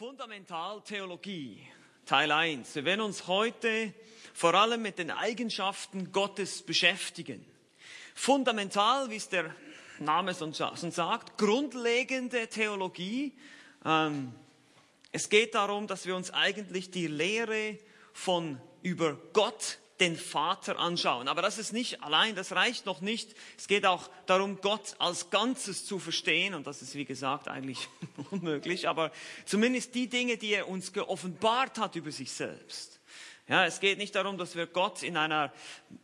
Fundamentaltheologie, Teil 1. Wir werden uns heute vor allem mit den Eigenschaften Gottes beschäftigen. Fundamental, wie es der Name schon sagt, grundlegende Theologie. Ähm, es geht darum, dass wir uns eigentlich die Lehre von über Gott den Vater anschauen. Aber das ist nicht allein, das reicht noch nicht. Es geht auch darum, Gott als Ganzes zu verstehen. Und das ist, wie gesagt, eigentlich unmöglich. Aber zumindest die Dinge, die er uns geoffenbart hat über sich selbst. Ja, es geht nicht darum, dass wir Gott in einer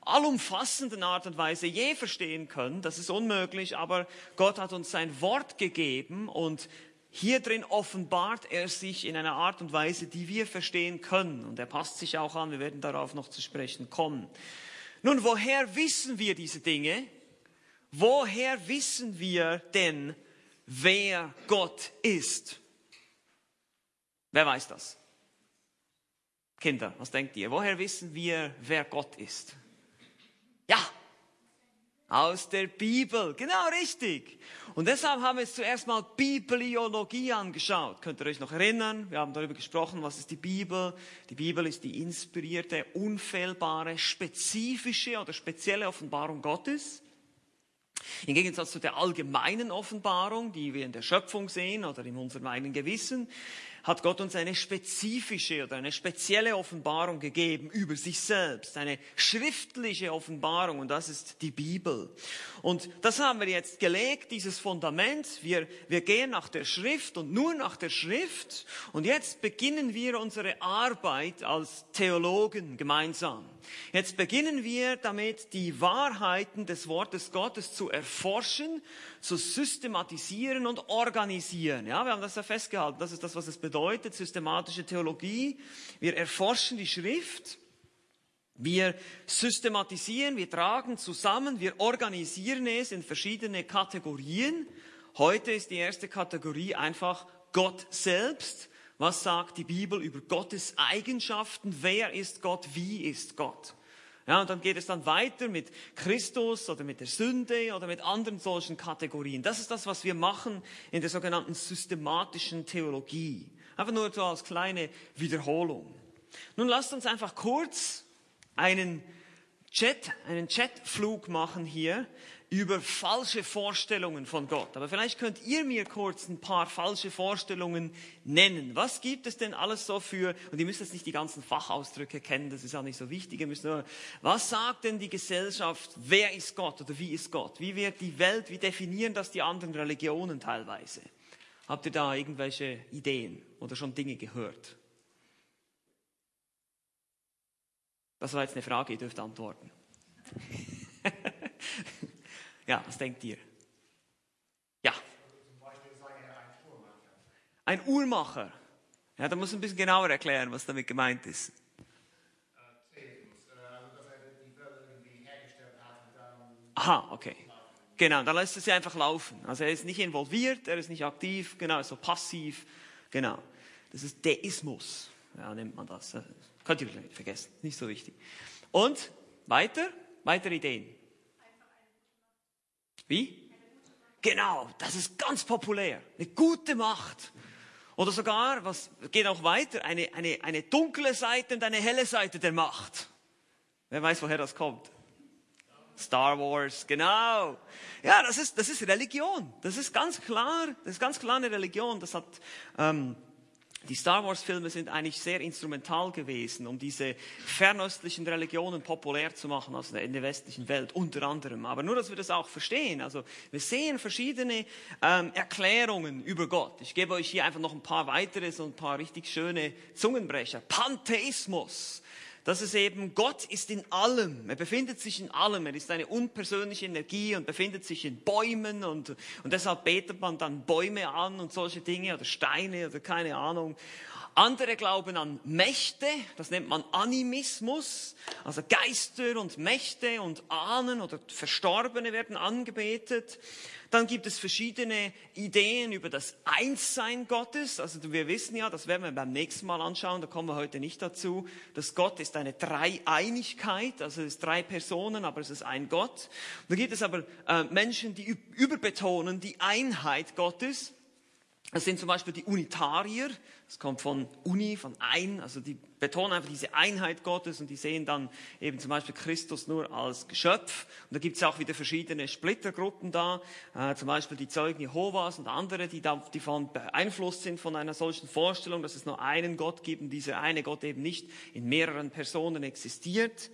allumfassenden Art und Weise je verstehen können. Das ist unmöglich. Aber Gott hat uns sein Wort gegeben und hier drin offenbart er sich in einer Art und Weise, die wir verstehen können. Und er passt sich auch an, wir werden darauf noch zu sprechen kommen. Nun, woher wissen wir diese Dinge? Woher wissen wir denn, wer Gott ist? Wer weiß das? Kinder, was denkt ihr? Woher wissen wir, wer Gott ist? Ja, aus der Bibel, genau richtig. Und deshalb haben wir jetzt zuerst mal Bibliologie angeschaut. Könnt ihr euch noch erinnern? Wir haben darüber gesprochen, was ist die Bibel? Die Bibel ist die inspirierte, unfehlbare, spezifische oder spezielle Offenbarung Gottes. Im Gegensatz zu der allgemeinen Offenbarung, die wir in der Schöpfung sehen oder in unserem eigenen Gewissen, hat Gott uns eine spezifische oder eine spezielle Offenbarung gegeben über sich selbst, eine schriftliche Offenbarung und das ist die Bibel. Und das haben wir jetzt gelegt, dieses Fundament. Wir, wir gehen nach der Schrift und nur nach der Schrift und jetzt beginnen wir unsere Arbeit als Theologen gemeinsam. Jetzt beginnen wir damit, die Wahrheiten des Wortes Gottes zu erforschen, zu systematisieren und organisieren. Ja, wir haben das ja festgehalten. Das ist das, was es bedeutet, systematische Theologie. Wir erforschen die Schrift. Wir systematisieren, wir tragen zusammen, wir organisieren es in verschiedene Kategorien. Heute ist die erste Kategorie einfach Gott selbst. Was sagt die Bibel über Gottes Eigenschaften? Wer ist Gott? Wie ist Gott? Ja, und dann geht es dann weiter mit Christus oder mit der Sünde oder mit anderen solchen Kategorien. Das ist das, was wir machen in der sogenannten systematischen Theologie. Einfach nur so als kleine Wiederholung. Nun lasst uns einfach kurz einen Chat, einen Chatflug machen hier über falsche Vorstellungen von Gott. Aber vielleicht könnt ihr mir kurz ein paar falsche Vorstellungen nennen. Was gibt es denn alles so für, und ihr müsst jetzt nicht die ganzen Fachausdrücke kennen, das ist auch nicht so wichtig, ihr müsst nur, was sagt denn die Gesellschaft, wer ist Gott oder wie ist Gott? Wie wird die Welt, wie definieren das die anderen Religionen teilweise? Habt ihr da irgendwelche Ideen oder schon Dinge gehört? Das war jetzt eine Frage, ihr dürft antworten. Ja, was denkt ihr? Ja. Ein Uhrmacher. Ja, da muss ein bisschen genauer erklären, was damit gemeint ist. Aha, okay. Genau, dann lässt es ja einfach laufen. Also er ist nicht involviert, er ist nicht aktiv, genau, so passiv. Genau. Das ist Deismus, ja, nennt man das. Könnt ihr vielleicht vergessen, nicht so wichtig. Und weiter, weitere Ideen. Wie? Genau, das ist ganz populär. Eine gute Macht. Oder sogar, was geht auch weiter, eine, eine, eine dunkle Seite und eine helle Seite der Macht. Wer weiß, woher das kommt? Star Wars, genau. Ja, das ist, das ist Religion. Das ist ganz klar, das ist ganz klar eine Religion. Das hat ähm, die Star Wars-Filme sind eigentlich sehr instrumental gewesen, um diese fernöstlichen Religionen populär zu machen, also in der westlichen Welt unter anderem. Aber nur, dass wir das auch verstehen. Also wir sehen verschiedene ähm, Erklärungen über Gott. Ich gebe euch hier einfach noch ein paar weitere, so ein paar richtig schöne Zungenbrecher. Pantheismus. Das ist eben, Gott ist in allem. Er befindet sich in allem. Er ist eine unpersönliche Energie und befindet sich in Bäumen und, und deshalb betet man dann Bäume an und solche Dinge oder Steine oder keine Ahnung. Andere glauben an Mächte, das nennt man Animismus, also Geister und Mächte und Ahnen oder Verstorbene werden angebetet. Dann gibt es verschiedene Ideen über das Einssein Gottes. Also wir wissen ja, das werden wir beim nächsten Mal anschauen, da kommen wir heute nicht dazu, dass Gott ist eine Dreieinigkeit, also es ist drei Personen, aber es ist ein Gott. Da gibt es aber äh, Menschen, die überbetonen die Einheit Gottes. Das sind zum Beispiel die Unitarier, das kommt von Uni, von ein, also die betonen einfach diese Einheit Gottes und die sehen dann eben zum Beispiel Christus nur als Geschöpf. Und da gibt es auch wieder verschiedene Splittergruppen da, äh, zum Beispiel die Zeugen Jehovas und andere, die davon beeinflusst sind von einer solchen Vorstellung, dass es nur einen Gott gibt und dieser eine Gott eben nicht in mehreren Personen existiert.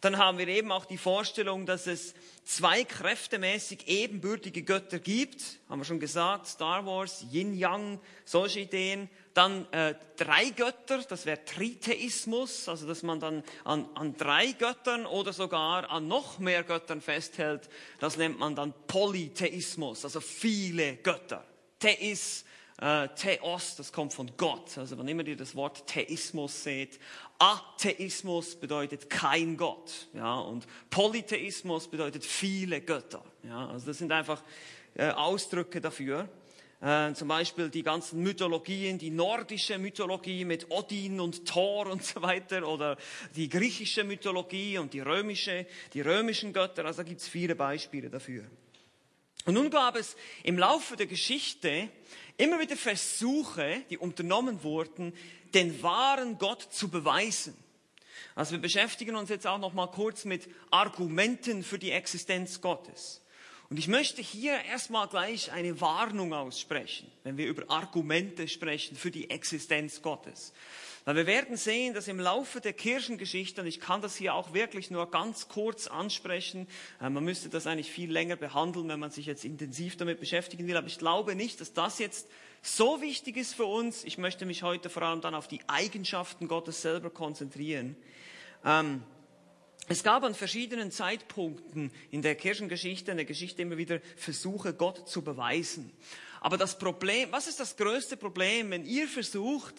Dann haben wir eben auch die Vorstellung, dass es zwei kräftemäßig ebenbürtige Götter gibt. Haben wir schon gesagt, Star Wars, Yin Yang, solche Ideen. Dann äh, drei Götter, das wäre Tritheismus, also dass man dann an, an drei Göttern oder sogar an noch mehr Göttern festhält. Das nennt man dann Polytheismus, also viele Götter. Theis, äh, Theos, das kommt von Gott. Also wann immer ihr das Wort Theismus seht, Atheismus bedeutet kein Gott. Ja, und Polytheismus bedeutet viele Götter. Ja, also das sind einfach äh, Ausdrücke dafür. Äh, zum Beispiel die ganzen Mythologien, die nordische Mythologie mit Odin und Thor und so weiter oder die griechische Mythologie und die römische, die römischen Götter. Also da gibt es viele Beispiele dafür. Und nun gab es im Laufe der Geschichte immer wieder Versuche, die unternommen wurden, den wahren Gott zu beweisen. Also wir beschäftigen uns jetzt auch noch mal kurz mit Argumenten für die Existenz Gottes. Und ich möchte hier erstmal gleich eine Warnung aussprechen, wenn wir über Argumente sprechen für die Existenz Gottes. Weil wir werden sehen, dass im Laufe der Kirchengeschichte, und ich kann das hier auch wirklich nur ganz kurz ansprechen, äh, man müsste das eigentlich viel länger behandeln, wenn man sich jetzt intensiv damit beschäftigen will, aber ich glaube nicht, dass das jetzt so wichtig ist für uns. Ich möchte mich heute vor allem dann auf die Eigenschaften Gottes selber konzentrieren. Ähm, es gab an verschiedenen Zeitpunkten in der Kirchengeschichte, in der Geschichte immer wieder Versuche, Gott zu beweisen. Aber das Problem, was ist das größte Problem, wenn ihr versucht,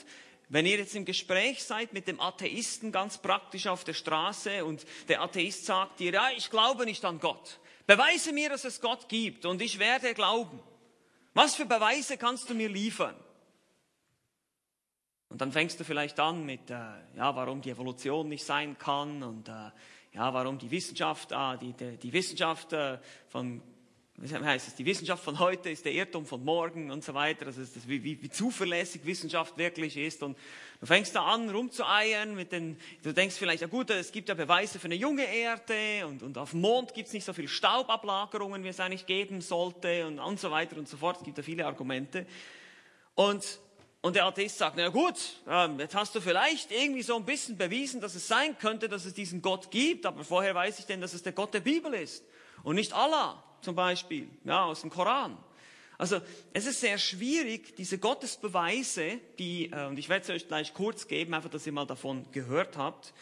wenn ihr jetzt im Gespräch seid mit dem Atheisten ganz praktisch auf der Straße und der Atheist sagt dir, ja, ich glaube nicht an Gott. Beweise mir, dass es Gott gibt und ich werde glauben. Was für Beweise kannst du mir liefern? Und dann fängst du vielleicht an mit, äh, ja, warum die Evolution nicht sein kann und äh, ja, warum? Die Wissenschaft, äh, die, die, die Wissenschaft äh, von wie heißt es, die Wissenschaft von heute ist der Irrtum von morgen und so weiter, also das, wie, wie, wie zuverlässig Wissenschaft wirklich ist. Und du fängst da an rumzueiern mit den, du denkst vielleicht, ja gut, es gibt ja Beweise für eine junge Erde und, und auf dem Mond gibt es nicht so viel Staubablagerungen, wie es eigentlich geben sollte und, und so weiter und so fort, es gibt ja viele Argumente. Und und der Atheist sagt, na gut, ähm, jetzt hast du vielleicht irgendwie so ein bisschen bewiesen, dass es sein könnte, dass es diesen Gott gibt, aber vorher weiß ich denn, dass es der Gott der Bibel ist und nicht Allah zum Beispiel, ja, aus dem Koran. Also es ist sehr schwierig, diese Gottesbeweise, die, äh, und ich werde es euch gleich kurz geben, einfach, dass ihr mal davon gehört habt,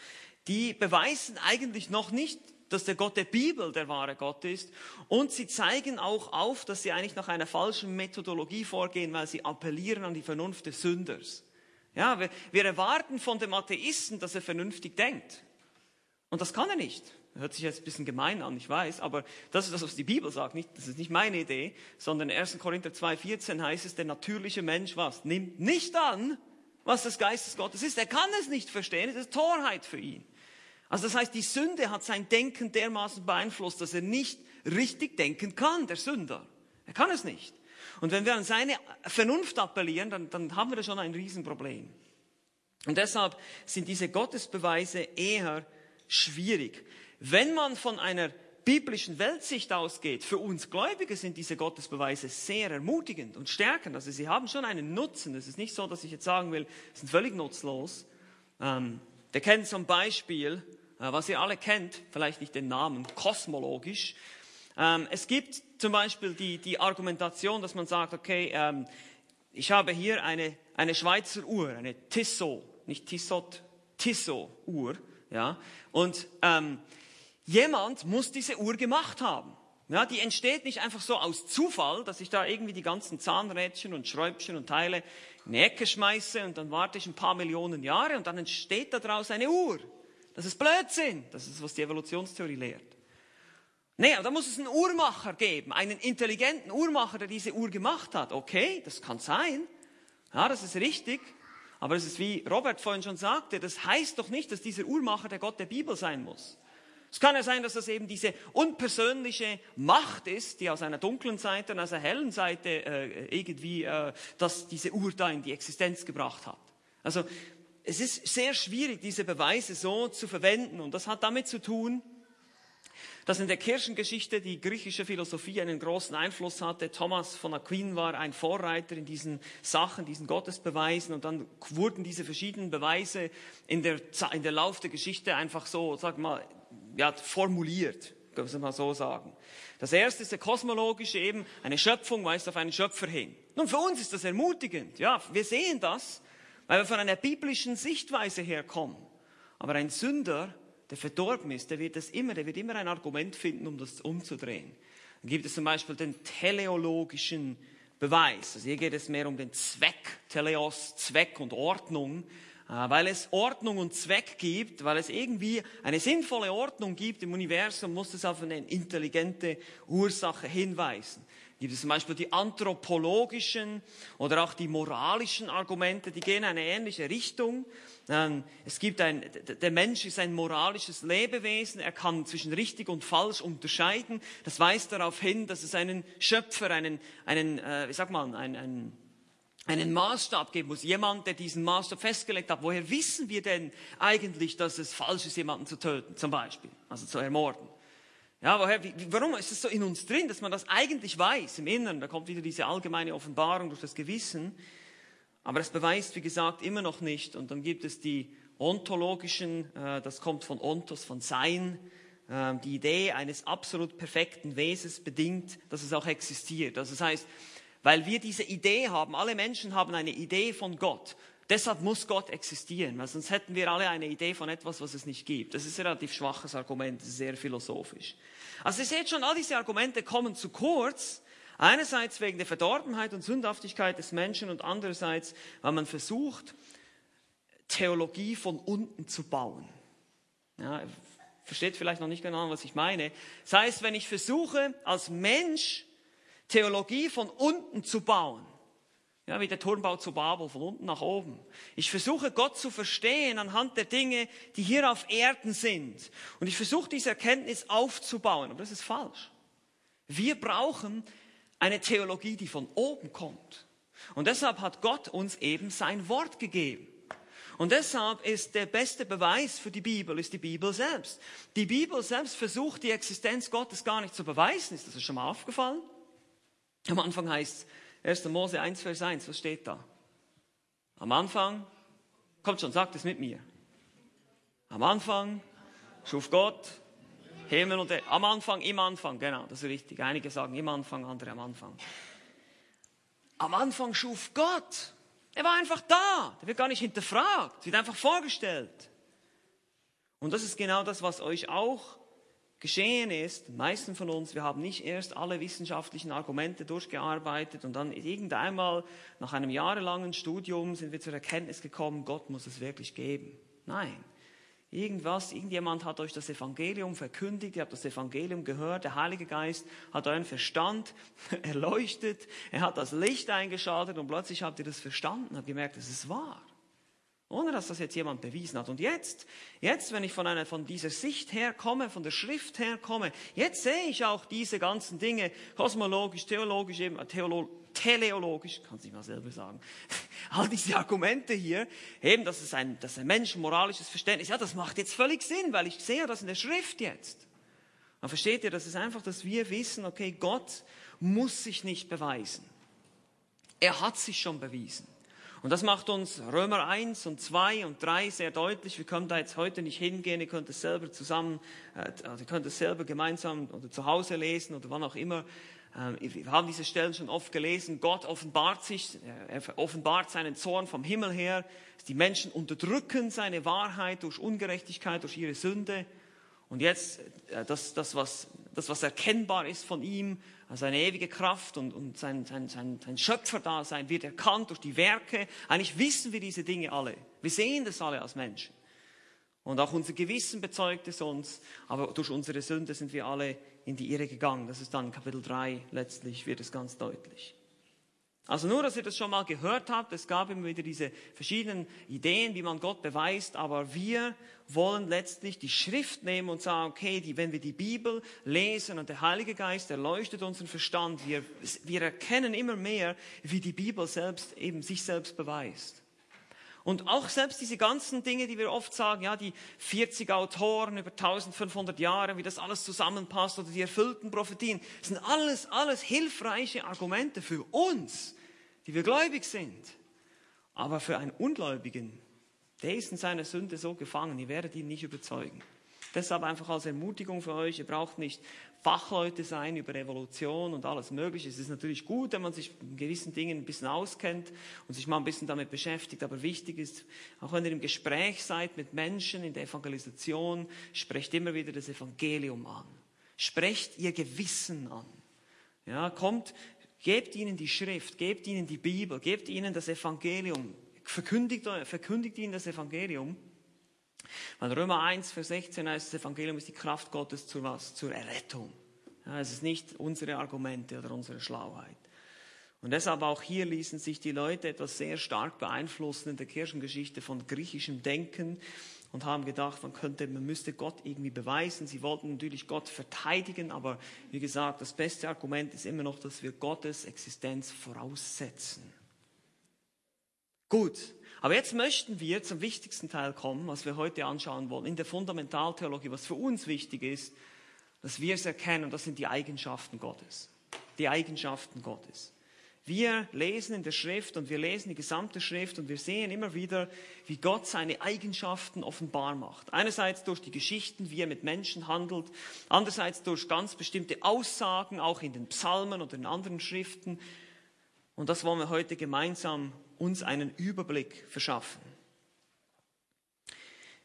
die beweisen eigentlich noch nicht, dass der Gott der Bibel der wahre Gott ist. Und sie zeigen auch auf, dass sie eigentlich nach einer falschen Methodologie vorgehen, weil sie appellieren an die Vernunft des Sünders. Ja, wir, wir erwarten von dem Atheisten, dass er vernünftig denkt. Und das kann er nicht. Hört sich jetzt ein bisschen gemein an, ich weiß, aber das ist das, was die Bibel sagt. Nicht, das ist nicht meine Idee, sondern in 1. Korinther 2,14 heißt es, der natürliche Mensch was? Nimmt nicht an, was des Geistes Gottes ist. Er kann es nicht verstehen, es ist Torheit für ihn. Also das heißt, die Sünde hat sein Denken dermaßen beeinflusst, dass er nicht richtig denken kann, der Sünder. Er kann es nicht. Und wenn wir an seine Vernunft appellieren, dann, dann haben wir da schon ein Riesenproblem. Und deshalb sind diese Gottesbeweise eher schwierig. Wenn man von einer biblischen Weltsicht ausgeht, für uns Gläubige sind diese Gottesbeweise sehr ermutigend und stärkend. Also sie haben schon einen Nutzen. Es ist nicht so, dass ich jetzt sagen will, sie sind völlig nutzlos. Ähm, wir kennen zum Beispiel, was ihr alle kennt, vielleicht nicht den Namen, kosmologisch. Ähm, es gibt zum Beispiel die, die Argumentation, dass man sagt, okay, ähm, ich habe hier eine, eine Schweizer Uhr, eine Tissot, nicht Tissot, Tissot-Uhr, ja, und ähm, Jemand muss diese Uhr gemacht haben. Ja, die entsteht nicht einfach so aus Zufall, dass ich da irgendwie die ganzen Zahnrädchen und Schräubchen und Teile in die Ecke schmeiße und dann warte ich ein paar Millionen Jahre und dann entsteht daraus eine Uhr. Das ist Blödsinn. Das ist, was die Evolutionstheorie lehrt. Nee, da muss es einen Uhrmacher geben, einen intelligenten Uhrmacher, der diese Uhr gemacht hat. Okay, das kann sein. Ja, das ist richtig. Aber es ist wie Robert vorhin schon sagte, das heißt doch nicht, dass dieser Uhrmacher der Gott der Bibel sein muss. Es kann ja sein, dass das eben diese unpersönliche Macht ist, die aus einer dunklen Seite und aus einer hellen Seite äh, irgendwie äh, das, diese Urteil in die Existenz gebracht hat. Also es ist sehr schwierig, diese Beweise so zu verwenden. Und das hat damit zu tun, dass in der Kirchengeschichte die griechische Philosophie einen großen Einfluss hatte. Thomas von Aquin war ein Vorreiter in diesen Sachen, diesen Gottesbeweisen und dann wurden diese verschiedenen Beweise in der, in der Lauf der Geschichte einfach so, sag mal, ja, formuliert, können wir mal so sagen. Das erste ist der kosmologische eben, eine Schöpfung weist auf einen Schöpfer hin. Nun, für uns ist das ermutigend, ja, wir sehen das, weil wir von einer biblischen Sichtweise herkommen. Aber ein Sünder der verdorben ist, der wird das immer, der wird immer ein Argument finden, um das umzudrehen. Dann gibt es zum Beispiel den teleologischen Beweis. Also hier geht es mehr um den Zweck, Teleos, Zweck und Ordnung, äh, weil es Ordnung und Zweck gibt, weil es irgendwie eine sinnvolle Ordnung gibt im Universum, muss es auf eine intelligente Ursache hinweisen gibt es zum Beispiel die anthropologischen oder auch die moralischen Argumente, die gehen in eine ähnliche Richtung. Ähm, es gibt ein, der Mensch ist ein moralisches Lebewesen, er kann zwischen richtig und falsch unterscheiden. Das weist darauf hin, dass es einen Schöpfer, einen, einen äh, wie sagt man, einen, einen einen Maßstab geben muss. Jemand, der diesen Maßstab festgelegt hat. Woher wissen wir denn eigentlich, dass es falsch ist, jemanden zu töten, zum Beispiel, also zu ermorden? Ja, woher, wie, warum ist es so in uns drin, dass man das eigentlich weiß im Inneren? Da kommt wieder diese allgemeine Offenbarung durch das Gewissen. Aber es beweist, wie gesagt, immer noch nicht. Und dann gibt es die ontologischen, äh, das kommt von ontos, von sein. Äh, die Idee eines absolut perfekten Wesens bedingt, dass es auch existiert. Also das heißt, weil wir diese Idee haben, alle Menschen haben eine Idee von Gott. Deshalb muss Gott existieren, weil sonst hätten wir alle eine Idee von etwas, was es nicht gibt. Das ist ein relativ schwaches Argument, sehr philosophisch. Also ihr seht schon, all diese Argumente kommen zu kurz. Einerseits wegen der Verdorbenheit und Sündhaftigkeit des Menschen und andererseits, weil man versucht, Theologie von unten zu bauen. Ja, versteht vielleicht noch nicht genau, was ich meine. Das heißt, wenn ich versuche, als Mensch Theologie von unten zu bauen, ja, wie der Turmbau zu Babel, von unten nach oben. Ich versuche Gott zu verstehen anhand der Dinge, die hier auf Erden sind. Und ich versuche diese Erkenntnis aufzubauen. Aber das ist falsch. Wir brauchen eine Theologie, die von oben kommt. Und deshalb hat Gott uns eben sein Wort gegeben. Und deshalb ist der beste Beweis für die Bibel, ist die Bibel selbst. Die Bibel selbst versucht die Existenz Gottes gar nicht zu beweisen. Ist das schon mal aufgefallen? Am Anfang heißt es, 1. Mose 1, Vers 1, was steht da? Am Anfang, kommt schon, sagt es mit mir. Am Anfang schuf Gott Himmel und Erde. Am Anfang, im Anfang, genau, das ist richtig. Einige sagen im Anfang, andere am Anfang. Am Anfang schuf Gott. Er war einfach da. Der wird gar nicht hinterfragt, wird einfach vorgestellt. Und das ist genau das, was euch auch geschehen ist, meisten von uns, wir haben nicht erst alle wissenschaftlichen Argumente durchgearbeitet und dann irgendeinmal nach einem jahrelangen Studium sind wir zur Erkenntnis gekommen, Gott muss es wirklich geben. Nein. Irgendwas, irgendjemand hat euch das Evangelium verkündigt, ihr habt das Evangelium gehört, der Heilige Geist hat euren Verstand erleuchtet, er hat das Licht eingeschaltet und plötzlich habt ihr das verstanden, habt gemerkt, es ist wahr. Ohne dass das jetzt jemand bewiesen hat. Und jetzt, jetzt, wenn ich von einer, von dieser Sicht herkomme, von der Schrift herkomme, jetzt sehe ich auch diese ganzen Dinge, kosmologisch, theologisch, eben, theolo, teleologisch, kann ich mal selber sagen, all diese Argumente hier, eben, dass es ein, dass ein Mensch moralisches Verständnis, ja, das macht jetzt völlig Sinn, weil ich sehe das in der Schrift jetzt. Aber versteht ihr, das ist einfach, dass wir wissen, okay, Gott muss sich nicht beweisen. Er hat sich schon bewiesen. Und das macht uns Römer 1 und 2 und 3 sehr deutlich. Wir können da jetzt heute nicht hingehen, ihr könnt es selber zusammen, äh, also ihr könnt es selber gemeinsam oder zu Hause lesen oder wann auch immer. Ähm, wir haben diese Stellen schon oft gelesen. Gott offenbart sich, er offenbart seinen Zorn vom Himmel her. Die Menschen unterdrücken seine Wahrheit durch Ungerechtigkeit, durch ihre Sünde. Und jetzt, äh, das, das, was, das, was erkennbar ist von ihm, seine ewige Kraft und, und sein, sein, sein, sein Schöpferdasein wird erkannt durch die Werke. Eigentlich wissen wir diese Dinge alle. Wir sehen das alle als Menschen. Und auch unser Gewissen bezeugt es uns, aber durch unsere Sünde sind wir alle in die Irre gegangen. Das ist dann Kapitel 3, letztlich wird es ganz deutlich. Also nur, dass ihr das schon mal gehört habt, es gab immer wieder diese verschiedenen Ideen, wie man Gott beweist, aber wir wollen letztlich die Schrift nehmen und sagen, okay, die, wenn wir die Bibel lesen und der Heilige Geist erleuchtet unseren Verstand, wir, wir erkennen immer mehr, wie die Bibel selbst eben sich selbst beweist. Und auch selbst diese ganzen Dinge, die wir oft sagen, ja, die 40 Autoren über 1500 Jahre, wie das alles zusammenpasst oder die erfüllten Prophetien, sind alles, alles hilfreiche Argumente für uns, die wir gläubig sind. Aber für einen Ungläubigen, der ist in seiner Sünde so gefangen, ihr werdet ihn nicht überzeugen. Deshalb einfach als Ermutigung für euch, ihr braucht nicht Fachleute sein über Evolution und alles Mögliche. Es ist natürlich gut, wenn man sich in gewissen Dingen ein bisschen auskennt und sich mal ein bisschen damit beschäftigt. Aber wichtig ist, auch wenn ihr im Gespräch seid mit Menschen in der Evangelisation, sprecht immer wieder das Evangelium an. Sprecht ihr Gewissen an. Ja, kommt, Gebt ihnen die Schrift, gebt ihnen die Bibel, gebt ihnen das Evangelium, verkündigt, verkündigt ihnen das Evangelium. Weil Römer 1, Vers 16 heißt, das Evangelium ist die Kraft Gottes zur was? Zur Errettung. Ja, es ist nicht unsere Argumente oder unsere Schlauheit. Und deshalb auch hier ließen sich die Leute etwas sehr stark beeinflussen in der Kirchengeschichte von griechischem Denken und haben gedacht, man könnte, man müsste Gott irgendwie beweisen. Sie wollten natürlich Gott verteidigen, aber wie gesagt, das beste Argument ist immer noch, dass wir Gottes Existenz voraussetzen. Gut, aber jetzt möchten wir zum wichtigsten Teil kommen, was wir heute anschauen wollen, in der Fundamentaltheologie, was für uns wichtig ist, dass wir es erkennen, das sind die Eigenschaften Gottes. Die Eigenschaften Gottes. Wir lesen in der Schrift und wir lesen die gesamte Schrift und wir sehen immer wieder, wie Gott seine Eigenschaften offenbar macht. Einerseits durch die Geschichten, wie er mit Menschen handelt, andererseits durch ganz bestimmte Aussagen, auch in den Psalmen oder in anderen Schriften. Und das wollen wir heute gemeinsam uns einen Überblick verschaffen.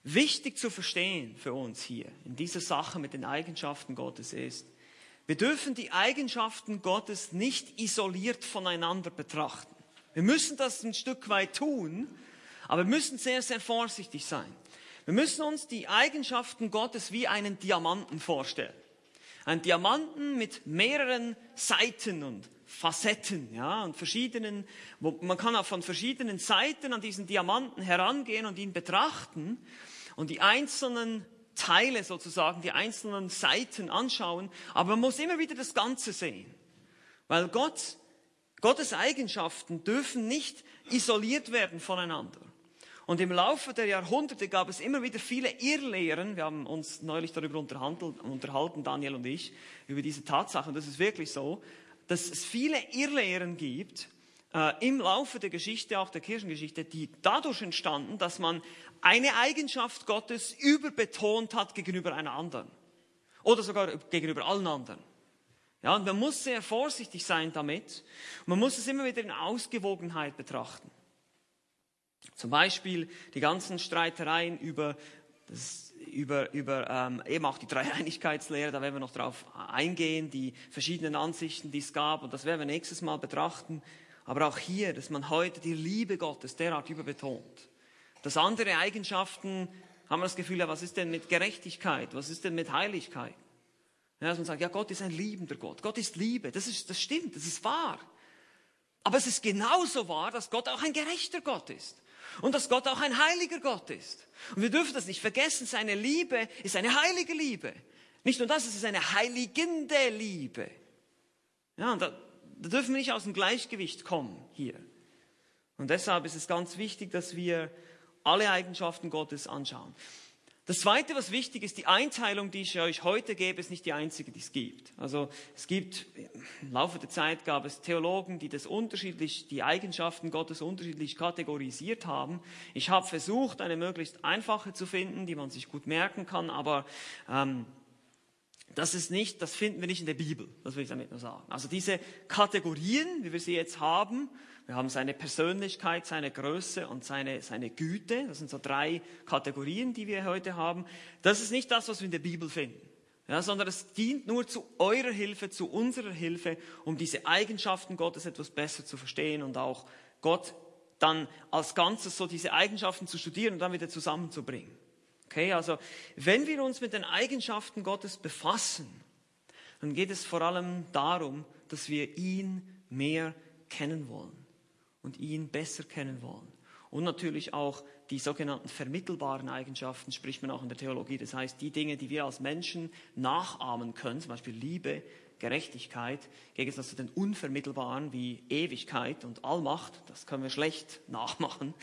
Wichtig zu verstehen für uns hier in dieser Sache mit den Eigenschaften Gottes ist, wir dürfen die Eigenschaften Gottes nicht isoliert voneinander betrachten. Wir müssen das ein Stück weit tun, aber wir müssen sehr, sehr vorsichtig sein. Wir müssen uns die Eigenschaften Gottes wie einen Diamanten vorstellen. Ein Diamanten mit mehreren Seiten und Facetten, ja, und verschiedenen, wo man kann auch von verschiedenen Seiten an diesen Diamanten herangehen und ihn betrachten und die einzelnen Teile sozusagen, die einzelnen Seiten anschauen, aber man muss immer wieder das Ganze sehen. Weil Gott, Gottes Eigenschaften dürfen nicht isoliert werden voneinander. Und im Laufe der Jahrhunderte gab es immer wieder viele Irrlehren. Wir haben uns neulich darüber unterhalten, Daniel und ich, über diese Tatsachen. Das ist wirklich so, dass es viele Irrlehren gibt, äh, im Laufe der Geschichte, auch der Kirchengeschichte, die dadurch entstanden, dass man eine Eigenschaft Gottes überbetont hat gegenüber einer anderen. Oder sogar gegenüber allen anderen. Ja, und man muss sehr vorsichtig sein damit. Man muss es immer wieder in Ausgewogenheit betrachten. Zum Beispiel die ganzen Streitereien über, das, über, über ähm, eben auch die Dreieinigkeitslehre, da werden wir noch drauf eingehen, die verschiedenen Ansichten, die es gab, und das werden wir nächstes Mal betrachten. Aber auch hier, dass man heute die Liebe Gottes derart überbetont. Dass andere Eigenschaften, haben wir das Gefühl, ja, was ist denn mit Gerechtigkeit? Was ist denn mit Heiligkeit? Ja, dass man sagt, ja, Gott ist ein liebender Gott. Gott ist Liebe. Das, ist, das stimmt, das ist wahr. Aber es ist genauso wahr, dass Gott auch ein gerechter Gott ist. Und dass Gott auch ein heiliger Gott ist. Und wir dürfen das nicht vergessen, seine Liebe ist eine heilige Liebe. Nicht nur das, es ist eine heiligende Liebe. Ja, und da, da dürfen wir nicht aus dem Gleichgewicht kommen hier. Und deshalb ist es ganz wichtig, dass wir alle Eigenschaften Gottes anschauen. Das Zweite, was wichtig ist, die Einteilung, die ich euch heute gebe, ist nicht die einzige, die es gibt. Also es gibt, im Laufe der Zeit gab es Theologen, die das unterschiedlich, die Eigenschaften Gottes unterschiedlich kategorisiert haben. Ich habe versucht, eine möglichst einfache zu finden, die man sich gut merken kann, aber ähm, das ist nicht, das finden wir nicht in der Bibel, das will ich damit nur sagen. Also diese Kategorien, wie wir sie jetzt haben, wir haben seine Persönlichkeit, seine Größe und seine, seine Güte, das sind so drei Kategorien, die wir heute haben. Das ist nicht das, was wir in der Bibel finden. Ja, sondern es dient nur zu eurer Hilfe, zu unserer Hilfe, um diese Eigenschaften Gottes etwas besser zu verstehen und auch Gott dann als Ganzes so diese Eigenschaften zu studieren und dann wieder zusammenzubringen. Okay, also wenn wir uns mit den Eigenschaften Gottes befassen, dann geht es vor allem darum, dass wir ihn mehr kennen wollen und ihn besser kennen wollen. Und natürlich auch die sogenannten vermittelbaren Eigenschaften, spricht man auch in der Theologie. Das heißt, die Dinge, die wir als Menschen nachahmen können, zum Beispiel Liebe, Gerechtigkeit, gegensatz zu den unvermittelbaren wie Ewigkeit und Allmacht, das können wir schlecht nachmachen.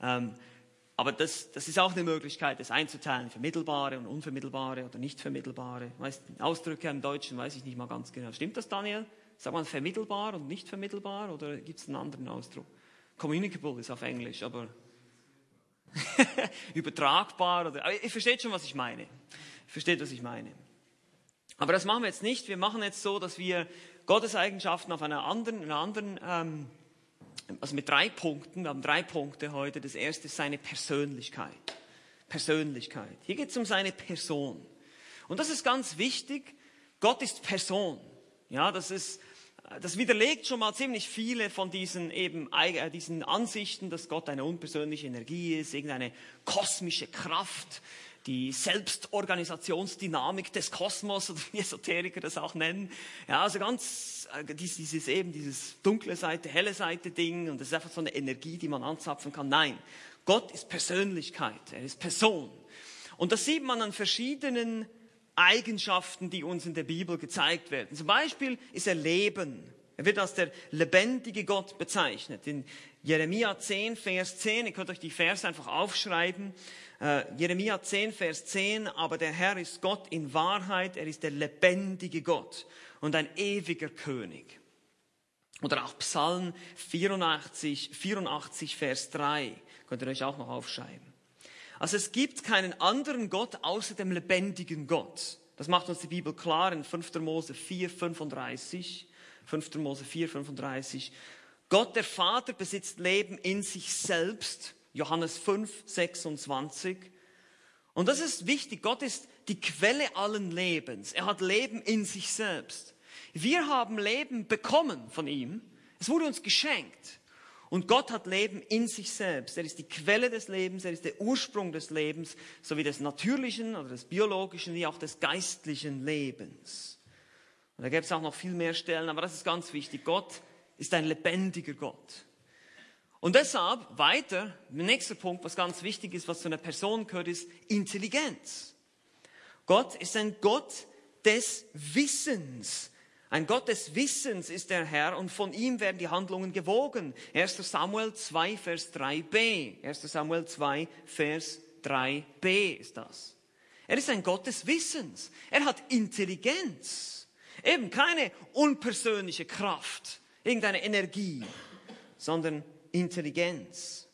Ähm, aber das, das ist auch eine Möglichkeit, das einzuteilen, vermittelbare und unvermittelbare oder nicht vermittelbare. Weißt, Ausdrücke im Deutschen weiß ich nicht mal ganz genau. Stimmt das, Daniel? Sagt man vermittelbar und nicht vermittelbar oder gibt es einen anderen Ausdruck? Communicable ist auf Englisch, aber übertragbar oder, aber ihr versteht schon, was ich meine. Ihr versteht, was ich meine. Aber das machen wir jetzt nicht. Wir machen jetzt so, dass wir Gottes Eigenschaften auf einer anderen, einer anderen ähm, also mit drei Punkten, wir haben drei Punkte heute. Das erste ist seine Persönlichkeit. Persönlichkeit. Hier geht es um seine Person. Und das ist ganz wichtig. Gott ist Person. Ja, das ist, das widerlegt schon mal ziemlich viele von diesen eben, äh, diesen Ansichten, dass Gott eine unpersönliche Energie ist, irgendeine kosmische Kraft, die Selbstorganisationsdynamik des Kosmos, oder wie Esoteriker das auch nennen. Ja, also ganz, äh, dieses eben, dieses dunkle Seite, helle Seite Ding, und das ist einfach so eine Energie, die man anzapfen kann. Nein, Gott ist Persönlichkeit, er ist Person. Und das sieht man an verschiedenen Eigenschaften, die uns in der Bibel gezeigt werden. Zum Beispiel ist er Leben. Er wird als der lebendige Gott bezeichnet. In Jeremia 10, Vers 10, ihr könnt euch die Verse einfach aufschreiben. Äh, Jeremia 10, Vers 10, aber der Herr ist Gott in Wahrheit, er ist der lebendige Gott und ein ewiger König. Oder auch Psalm 84, 84, Vers 3, könnt ihr euch auch noch aufschreiben. Also es gibt keinen anderen Gott außer dem lebendigen Gott. Das macht uns die Bibel klar in 5. Mose 4, 35. 5. Mose 4, 35. Gott der Vater besitzt Leben in sich selbst Johannes 5, 26. Und das ist wichtig. Gott ist die Quelle allen Lebens. Er hat Leben in sich selbst. Wir haben Leben bekommen von ihm. Es wurde uns geschenkt. Und Gott hat Leben in sich selbst. Er ist die Quelle des Lebens, er ist der Ursprung des Lebens, sowie des natürlichen oder des biologischen wie auch des geistlichen Lebens. Und da gibt es auch noch viel mehr Stellen, aber das ist ganz wichtig. Gott ist ein lebendiger Gott. Und deshalb weiter, der nächste Punkt, was ganz wichtig ist, was zu einer Person gehört, ist Intelligenz. Gott ist ein Gott des Wissens. Ein Gott des Wissens ist der Herr und von ihm werden die Handlungen gewogen. 1. Samuel 2, Vers 3b. 1. Samuel 2, Vers 3b ist das. Er ist ein Gott des Wissens. Er hat Intelligenz. Eben keine unpersönliche Kraft, irgendeine Energie, sondern Intelligenz.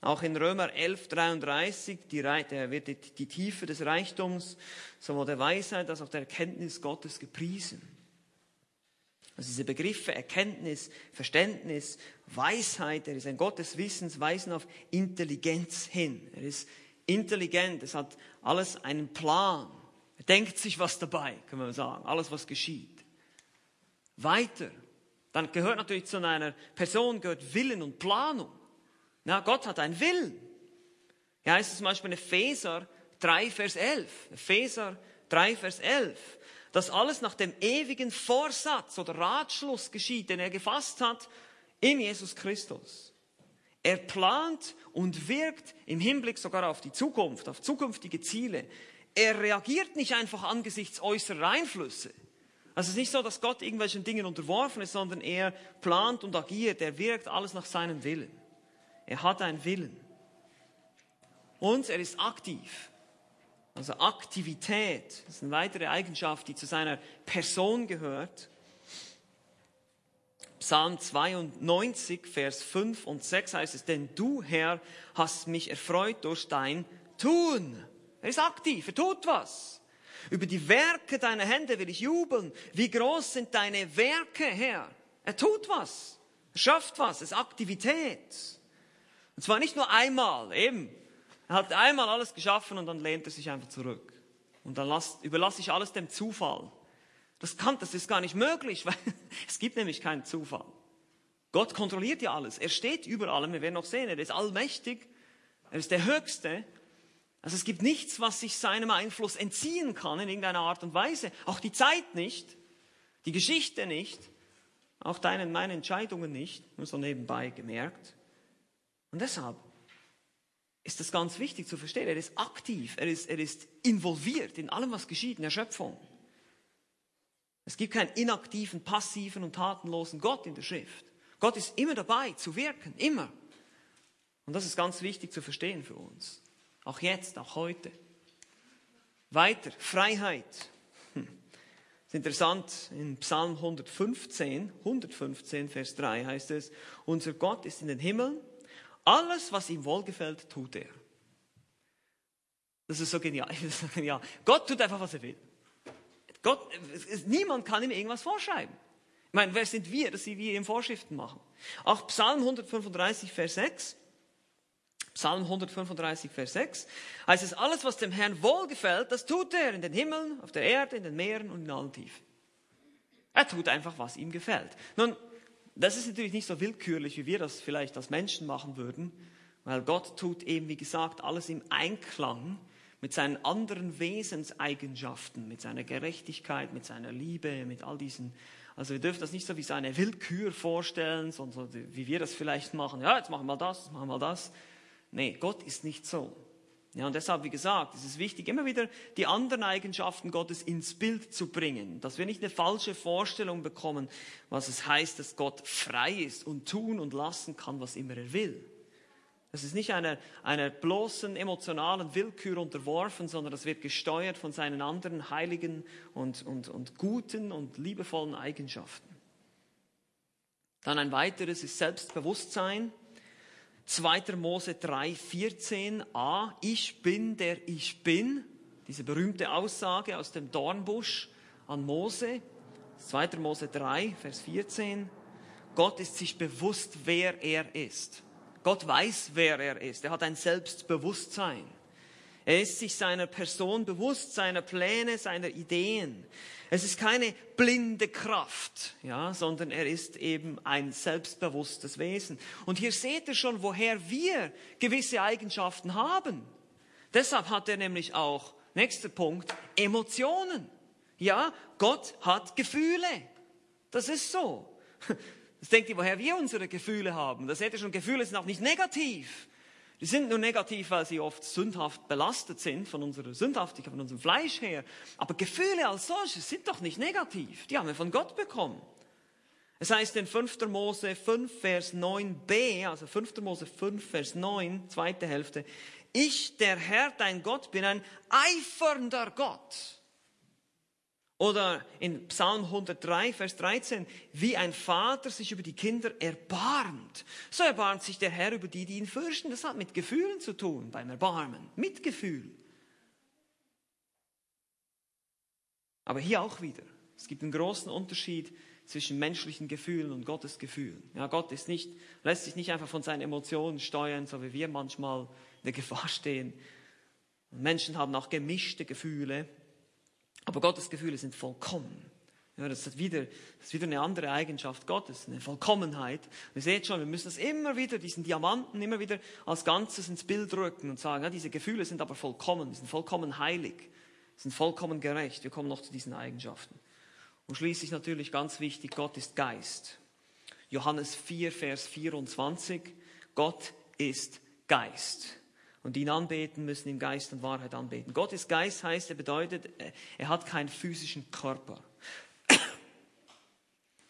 Auch in Römer 11, 33, die, wird die, die Tiefe des Reichtums, sowohl der Weisheit als auch der Erkenntnis Gottes gepriesen. Also diese Begriffe Erkenntnis, Verständnis, Weisheit, er ist ein Gott des Wissens, weisen auf Intelligenz hin. Er ist intelligent, es hat alles einen Plan. Er denkt sich was dabei, kann man sagen, alles was geschieht. Weiter, dann gehört natürlich zu einer Person gehört Willen und Planung. Ja, Gott hat einen Willen. Ja, heißt es zum Beispiel in Epheser 3, Vers 11. Epheser 3, Vers 11. Dass alles nach dem ewigen Vorsatz oder Ratschluss geschieht, den er gefasst hat in Jesus Christus. Er plant und wirkt im Hinblick sogar auf die Zukunft, auf zukünftige Ziele. Er reagiert nicht einfach angesichts äußerer Einflüsse. Also es ist nicht so, dass Gott irgendwelchen Dingen unterworfen ist, sondern er plant und agiert, er wirkt alles nach seinem Willen. Er hat einen Willen. Und er ist aktiv. Also Aktivität ist eine weitere Eigenschaft, die zu seiner Person gehört. Psalm 92, Vers 5 und 6 heißt es, denn du, Herr, hast mich erfreut durch dein Tun. Er ist aktiv, er tut was. Über die Werke deiner Hände will ich jubeln. Wie groß sind deine Werke, Herr? Er tut was. Er schafft was. Es ist Aktivität. Und zwar nicht nur einmal, eben. Er hat einmal alles geschaffen und dann lehnt er sich einfach zurück. Und dann lasst, überlasse ich alles dem Zufall. Das kann, das ist gar nicht möglich, weil es gibt nämlich keinen Zufall. Gott kontrolliert ja alles. Er steht über allem. Wir werden noch sehen, er ist allmächtig. Er ist der Höchste. Also es gibt nichts, was sich seinem Einfluss entziehen kann in irgendeiner Art und Weise. Auch die Zeit nicht, die Geschichte nicht. Auch deine meine Entscheidungen nicht, nur so nebenbei gemerkt. Und deshalb ist das ganz wichtig zu verstehen. Er ist aktiv, er ist, er ist involviert in allem, was geschieht in der Schöpfung. Es gibt keinen inaktiven, passiven und tatenlosen Gott in der Schrift. Gott ist immer dabei zu wirken, immer. Und das ist ganz wichtig zu verstehen für uns. Auch jetzt, auch heute. Weiter, Freiheit. Hm. Das ist interessant, in Psalm 115, 115, Vers 3 heißt es, unser Gott ist in den Himmeln, alles, was ihm wohlgefällt, tut er. Das ist so genial. Ist so genial. Gott tut einfach, was er will. Gott, niemand kann ihm irgendwas vorschreiben. Ich meine, wer sind wir, dass wir ihm Vorschriften machen? Auch Psalm 135, Vers 6. Psalm 135, Vers 6 heißt es, alles, was dem Herrn wohlgefällt, das tut er in den Himmeln, auf der Erde, in den Meeren und in allen Tiefen. Er tut einfach, was ihm gefällt. Nun, das ist natürlich nicht so willkürlich, wie wir das vielleicht als Menschen machen würden, weil Gott tut eben, wie gesagt, alles im Einklang mit seinen anderen Wesenseigenschaften, mit seiner Gerechtigkeit, mit seiner Liebe, mit all diesen. Also wir dürfen das nicht so wie seine Willkür vorstellen, sondern so wie wir das vielleicht machen. Ja, jetzt machen wir das, jetzt machen wir das. Nee, Gott ist nicht so. Ja, und deshalb, wie gesagt, ist es wichtig, immer wieder die anderen Eigenschaften Gottes ins Bild zu bringen, dass wir nicht eine falsche Vorstellung bekommen, was es heißt, dass Gott frei ist und tun und lassen kann, was immer er will. Das ist nicht einer, einer bloßen emotionalen Willkür unterworfen, sondern das wird gesteuert von seinen anderen heiligen und, und, und guten und liebevollen Eigenschaften. Dann ein weiteres ist Selbstbewusstsein. 2. Mose 3, 14a, ich bin der ich bin, diese berühmte Aussage aus dem Dornbusch an Mose, 2. Mose 3, Vers 14, Gott ist sich bewusst, wer er ist. Gott weiß, wer er ist. Er hat ein Selbstbewusstsein. Er ist sich seiner Person bewusst, seiner Pläne, seiner Ideen. Es ist keine blinde Kraft, ja, sondern er ist eben ein selbstbewusstes Wesen. Und hier seht ihr schon, woher wir gewisse Eigenschaften haben. Deshalb hat er nämlich auch, nächster Punkt, Emotionen. Ja, Gott hat Gefühle. Das ist so. Das denkt ihr, woher wir unsere Gefühle haben. Das seht ihr schon, Gefühle sind auch nicht negativ. Die sind nur negativ, weil sie oft sündhaft belastet sind von unserer Sündhaftigkeit, von unserem Fleisch her. Aber Gefühle als solche sind doch nicht negativ. Die haben wir von Gott bekommen. Es heißt in 5. Mose 5, Vers 9b, also 5. Mose 5, Vers 9, zweite Hälfte. Ich, der Herr, dein Gott, bin ein eifernder Gott. Oder in Psalm 103, Vers 13, wie ein Vater sich über die Kinder erbarmt, so erbarmt sich der Herr über die, die ihn fürchten. Das hat mit Gefühlen zu tun, beim Erbarmen, Mitgefühl. Aber hier auch wieder, es gibt einen großen Unterschied zwischen menschlichen Gefühlen und Gottes Gefühlen. Ja, Gott ist nicht, lässt sich nicht einfach von seinen Emotionen steuern, so wie wir manchmal in der Gefahr stehen. Menschen haben auch gemischte Gefühle. Aber Gottes Gefühle sind vollkommen. Ja, das, ist wieder, das ist wieder eine andere Eigenschaft Gottes, eine Vollkommenheit. ihr seht schon, wir müssen das immer wieder, diesen Diamanten immer wieder als Ganzes ins Bild rücken und sagen, ja, diese Gefühle sind aber vollkommen, sind vollkommen heilig, sind vollkommen gerecht. Wir kommen noch zu diesen Eigenschaften. Und schließlich natürlich ganz wichtig, Gott ist Geist. Johannes 4, Vers 24, Gott ist Geist und ihn anbeten, müssen im Geist und Wahrheit anbeten. Gott ist Geist heißt, er bedeutet, er hat keinen physischen Körper.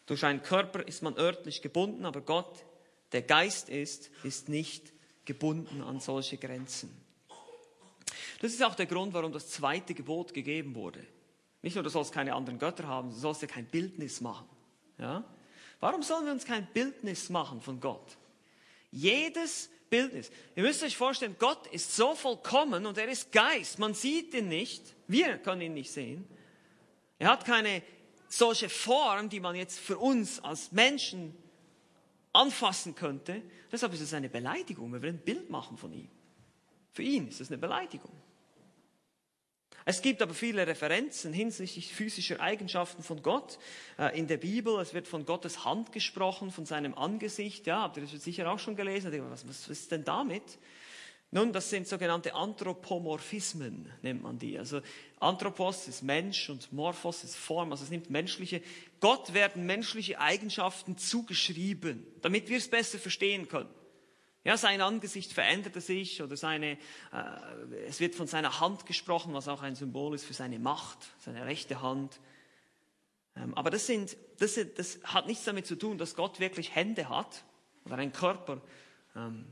Durch einen Körper ist man örtlich gebunden, aber Gott, der Geist ist, ist nicht gebunden an solche Grenzen. Das ist auch der Grund, warum das zweite Gebot gegeben wurde. Nicht nur, du sollst keine anderen Götter haben, du sollst dir kein Bildnis machen. Ja? Warum sollen wir uns kein Bildnis machen von Gott? Jedes Bildnis. Ihr müsst euch vorstellen, Gott ist so vollkommen und er ist Geist. Man sieht ihn nicht. Wir können ihn nicht sehen. Er hat keine solche Form, die man jetzt für uns als Menschen anfassen könnte. Deshalb ist es eine Beleidigung, wenn wir ein Bild machen von ihm. Für ihn ist es eine Beleidigung. Es gibt aber viele Referenzen hinsichtlich physischer Eigenschaften von Gott äh, in der Bibel. Es wird von Gottes Hand gesprochen, von seinem Angesicht. Ja, habt ihr das sicher auch schon gelesen? Was, was ist denn damit? Nun, das sind sogenannte Anthropomorphismen, nennt man die. Also Anthropos ist Mensch und Morphos ist Form, also es nimmt menschliche, Gott werden menschliche Eigenschaften zugeschrieben, damit wir es besser verstehen können. Ja, sein Angesicht veränderte sich oder seine, äh, es wird von seiner Hand gesprochen, was auch ein Symbol ist für seine Macht, seine rechte Hand. Ähm, aber das, sind, das, das hat nichts damit zu tun, dass Gott wirklich Hände hat oder einen Körper. Ähm,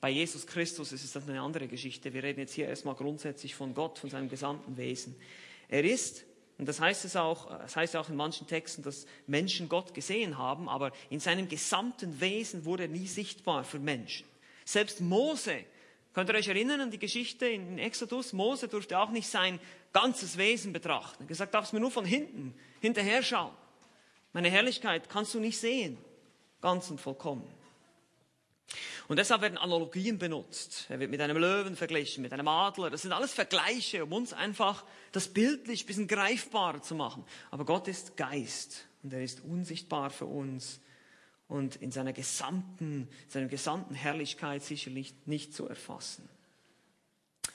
bei Jesus Christus ist es das eine andere Geschichte. Wir reden jetzt hier erstmal grundsätzlich von Gott, von seinem gesamten Wesen. Er ist, und das heißt es auch, das heißt auch in manchen Texten, dass Menschen Gott gesehen haben, aber in seinem gesamten Wesen wurde er nie sichtbar für Menschen. Selbst Mose, könnt ihr euch erinnern an die Geschichte in Exodus? Mose durfte auch nicht sein ganzes Wesen betrachten. Er hat gesagt, darfst mir nur von hinten hinterher schauen. Meine Herrlichkeit kannst du nicht sehen, ganz und vollkommen. Und deshalb werden Analogien benutzt. Er wird mit einem Löwen verglichen, mit einem Adler. Das sind alles Vergleiche, um uns einfach das bildlich ein bisschen greifbarer zu machen. Aber Gott ist Geist und er ist unsichtbar für uns und in seiner gesamten, seiner gesamten Herrlichkeit sicherlich nicht zu erfassen.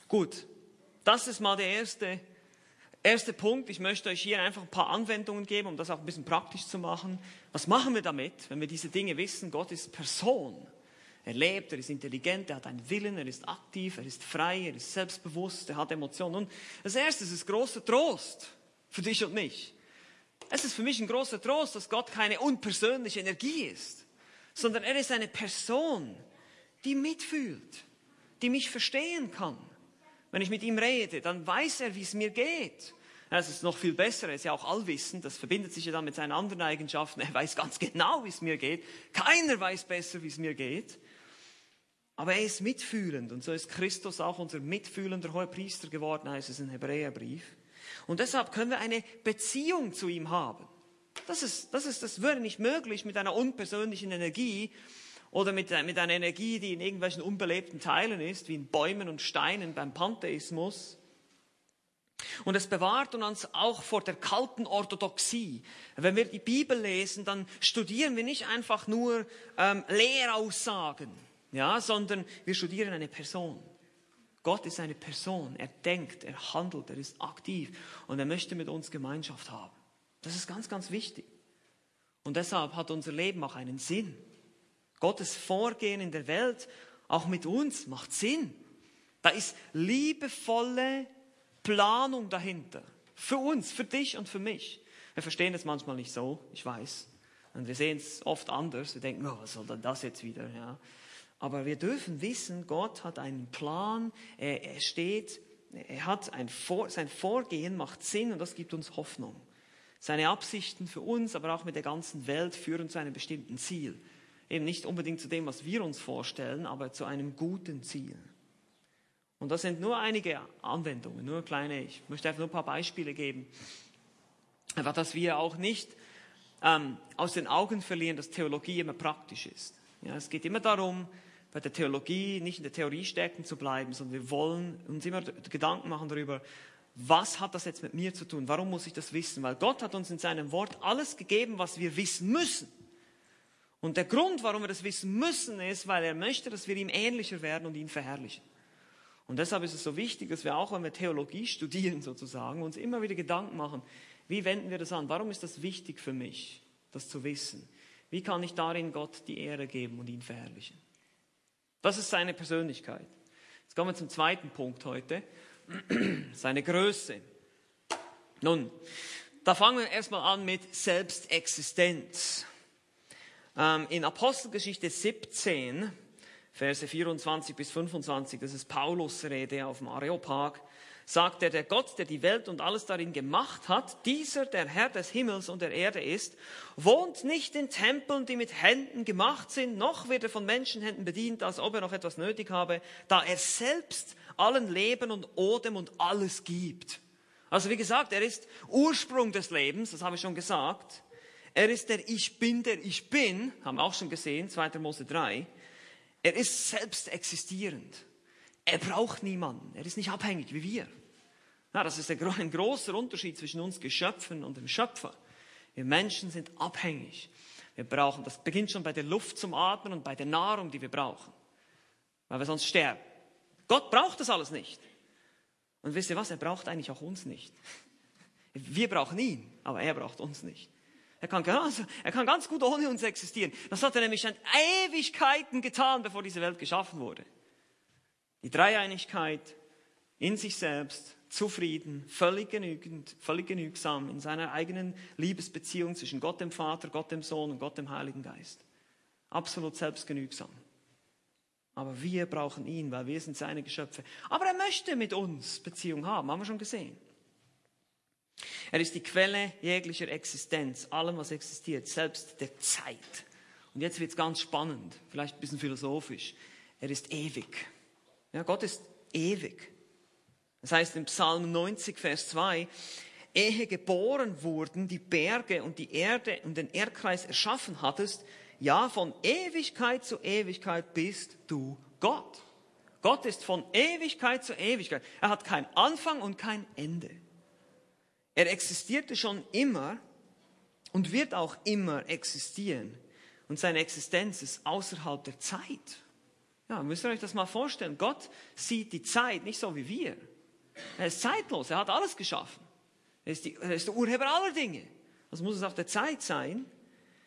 Gut, das ist mal der erste, erste Punkt. Ich möchte euch hier einfach ein paar Anwendungen geben, um das auch ein bisschen praktisch zu machen. Was machen wir damit, wenn wir diese Dinge wissen? Gott ist Person. Er lebt, er ist intelligent, er hat einen Willen, er ist aktiv, er ist frei, er ist selbstbewusst, er hat Emotionen. Und das Erste ist großer Trost für dich und mich. Es ist für mich ein großer Trost, dass Gott keine unpersönliche Energie ist, sondern er ist eine Person, die mitfühlt, die mich verstehen kann. Wenn ich mit ihm rede, dann weiß er, wie es mir geht. Es ist noch viel besser, er ist ja auch allwissend, das verbindet sich ja dann mit seinen anderen Eigenschaften. Er weiß ganz genau, wie es mir geht. Keiner weiß besser, wie es mir geht. Aber er ist mitfühlend und so ist Christus auch unser mitfühlender hoher Priester geworden, heißt es im Hebräerbrief. Und deshalb können wir eine Beziehung zu ihm haben. Das, ist, das, ist, das wäre nicht möglich mit einer unpersönlichen Energie oder mit, mit einer Energie, die in irgendwelchen unbelebten Teilen ist, wie in Bäumen und Steinen beim Pantheismus. Und es bewahrt uns auch vor der kalten Orthodoxie. Wenn wir die Bibel lesen, dann studieren wir nicht einfach nur ähm, Lehraussagen ja, sondern wir studieren eine Person. Gott ist eine Person. Er denkt, er handelt, er ist aktiv und er möchte mit uns Gemeinschaft haben. Das ist ganz, ganz wichtig. Und deshalb hat unser Leben auch einen Sinn. Gottes Vorgehen in der Welt, auch mit uns, macht Sinn. Da ist liebevolle Planung dahinter. Für uns, für dich und für mich. Wir verstehen es manchmal nicht so, ich weiß. Und wir sehen es oft anders. Wir denken, oh, was soll denn das jetzt wieder? Ja. Aber wir dürfen wissen, Gott hat einen Plan, er, er steht, er hat ein Vor, sein Vorgehen macht Sinn und das gibt uns Hoffnung. Seine Absichten für uns, aber auch mit der ganzen Welt führen zu einem bestimmten Ziel. Eben nicht unbedingt zu dem, was wir uns vorstellen, aber zu einem guten Ziel. Und das sind nur einige Anwendungen, nur kleine. Ich möchte einfach nur ein paar Beispiele geben. Aber dass wir auch nicht ähm, aus den Augen verlieren, dass Theologie immer praktisch ist. Ja, es geht immer darum, bei der Theologie nicht in der Theorie stecken zu bleiben, sondern wir wollen uns immer Gedanken machen darüber, was hat das jetzt mit mir zu tun? Warum muss ich das wissen? Weil Gott hat uns in seinem Wort alles gegeben, was wir wissen müssen. Und der Grund, warum wir das wissen müssen, ist, weil er möchte, dass wir ihm ähnlicher werden und ihn verherrlichen. Und deshalb ist es so wichtig, dass wir auch, wenn wir Theologie studieren sozusagen, uns immer wieder Gedanken machen, wie wenden wir das an? Warum ist das wichtig für mich, das zu wissen? Wie kann ich darin Gott die Ehre geben und ihn verherrlichen? Das ist seine Persönlichkeit. Jetzt kommen wir zum zweiten Punkt heute. Seine Größe. Nun, da fangen wir erstmal an mit Selbstexistenz. Ähm, in Apostelgeschichte 17, Verse 24 bis 25, das ist Paulus Rede auf dem Areopag, sagt er, der Gott, der die Welt und alles darin gemacht hat, dieser, der Herr des Himmels und der Erde ist, wohnt nicht in Tempeln, die mit Händen gemacht sind, noch wird er von Menschenhänden bedient, als ob er noch etwas nötig habe, da er selbst allen Leben und Odem und alles gibt. Also wie gesagt, er ist Ursprung des Lebens, das habe ich schon gesagt. Er ist der Ich Bin, der Ich Bin, haben wir auch schon gesehen, 2. Mose 3. Er ist selbst existierend. Er braucht niemanden. Er ist nicht abhängig wie wir. Ja, das ist ein großer Unterschied zwischen uns Geschöpfen und dem Schöpfer. Wir Menschen sind abhängig. Wir brauchen, das beginnt schon bei der Luft zum Atmen und bei der Nahrung, die wir brauchen. Weil wir sonst sterben. Gott braucht das alles nicht. Und wisst ihr was? Er braucht eigentlich auch uns nicht. Wir brauchen ihn, aber er braucht uns nicht. Er kann, ganz, er kann ganz gut ohne uns existieren. Das hat er nämlich schon Ewigkeiten getan, bevor diese Welt geschaffen wurde. Die Dreieinigkeit in sich selbst, zufrieden, völlig genügend, völlig genügsam in seiner eigenen Liebesbeziehung zwischen Gott dem Vater, Gott dem Sohn und Gott dem Heiligen Geist. Absolut selbstgenügsam. Aber wir brauchen ihn, weil wir sind seine Geschöpfe. Aber er möchte mit uns Beziehung haben, haben wir schon gesehen. Er ist die Quelle jeglicher Existenz, allem, was existiert, selbst der Zeit. Und jetzt wird es ganz spannend, vielleicht ein bisschen philosophisch. Er ist ewig. Ja, Gott ist ewig. Das heißt im Psalm 90, Vers 2, ehe geboren wurden die Berge und die Erde und den Erdkreis erschaffen hattest, ja, von Ewigkeit zu Ewigkeit bist du Gott. Gott ist von Ewigkeit zu Ewigkeit. Er hat keinen Anfang und kein Ende. Er existierte schon immer und wird auch immer existieren. Und seine Existenz ist außerhalb der Zeit. Ja, müsst ihr euch das mal vorstellen. Gott sieht die Zeit nicht so wie wir. Er ist zeitlos, er hat alles geschaffen. Er ist, die, er ist der Urheber aller Dinge. Also muss es auch der Zeit sein.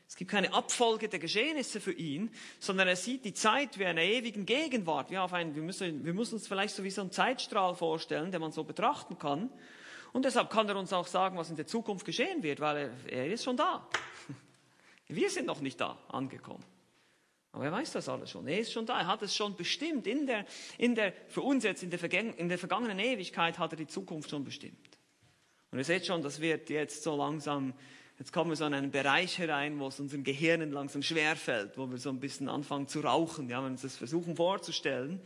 Es gibt keine Abfolge der Geschehnisse für ihn, sondern er sieht die Zeit wie eine ewigen Gegenwart. Wie auf einen, wir, müssen, wir müssen uns vielleicht so wie so einen Zeitstrahl vorstellen, den man so betrachten kann. Und deshalb kann er uns auch sagen, was in der Zukunft geschehen wird, weil er, er ist schon da. Wir sind noch nicht da angekommen. Aber er weiß das alles schon. Er ist schon da. Er hat es schon bestimmt. In der, in der, für uns jetzt in der, in der vergangenen Ewigkeit hat er die Zukunft schon bestimmt. Und ihr seht schon, das wird jetzt so langsam, jetzt kommen wir so in einen Bereich herein, wo es unseren Gehirnen langsam schwerfällt, wo wir so ein bisschen anfangen zu rauchen. Ja, wenn wir uns das versuchen vorzustellen.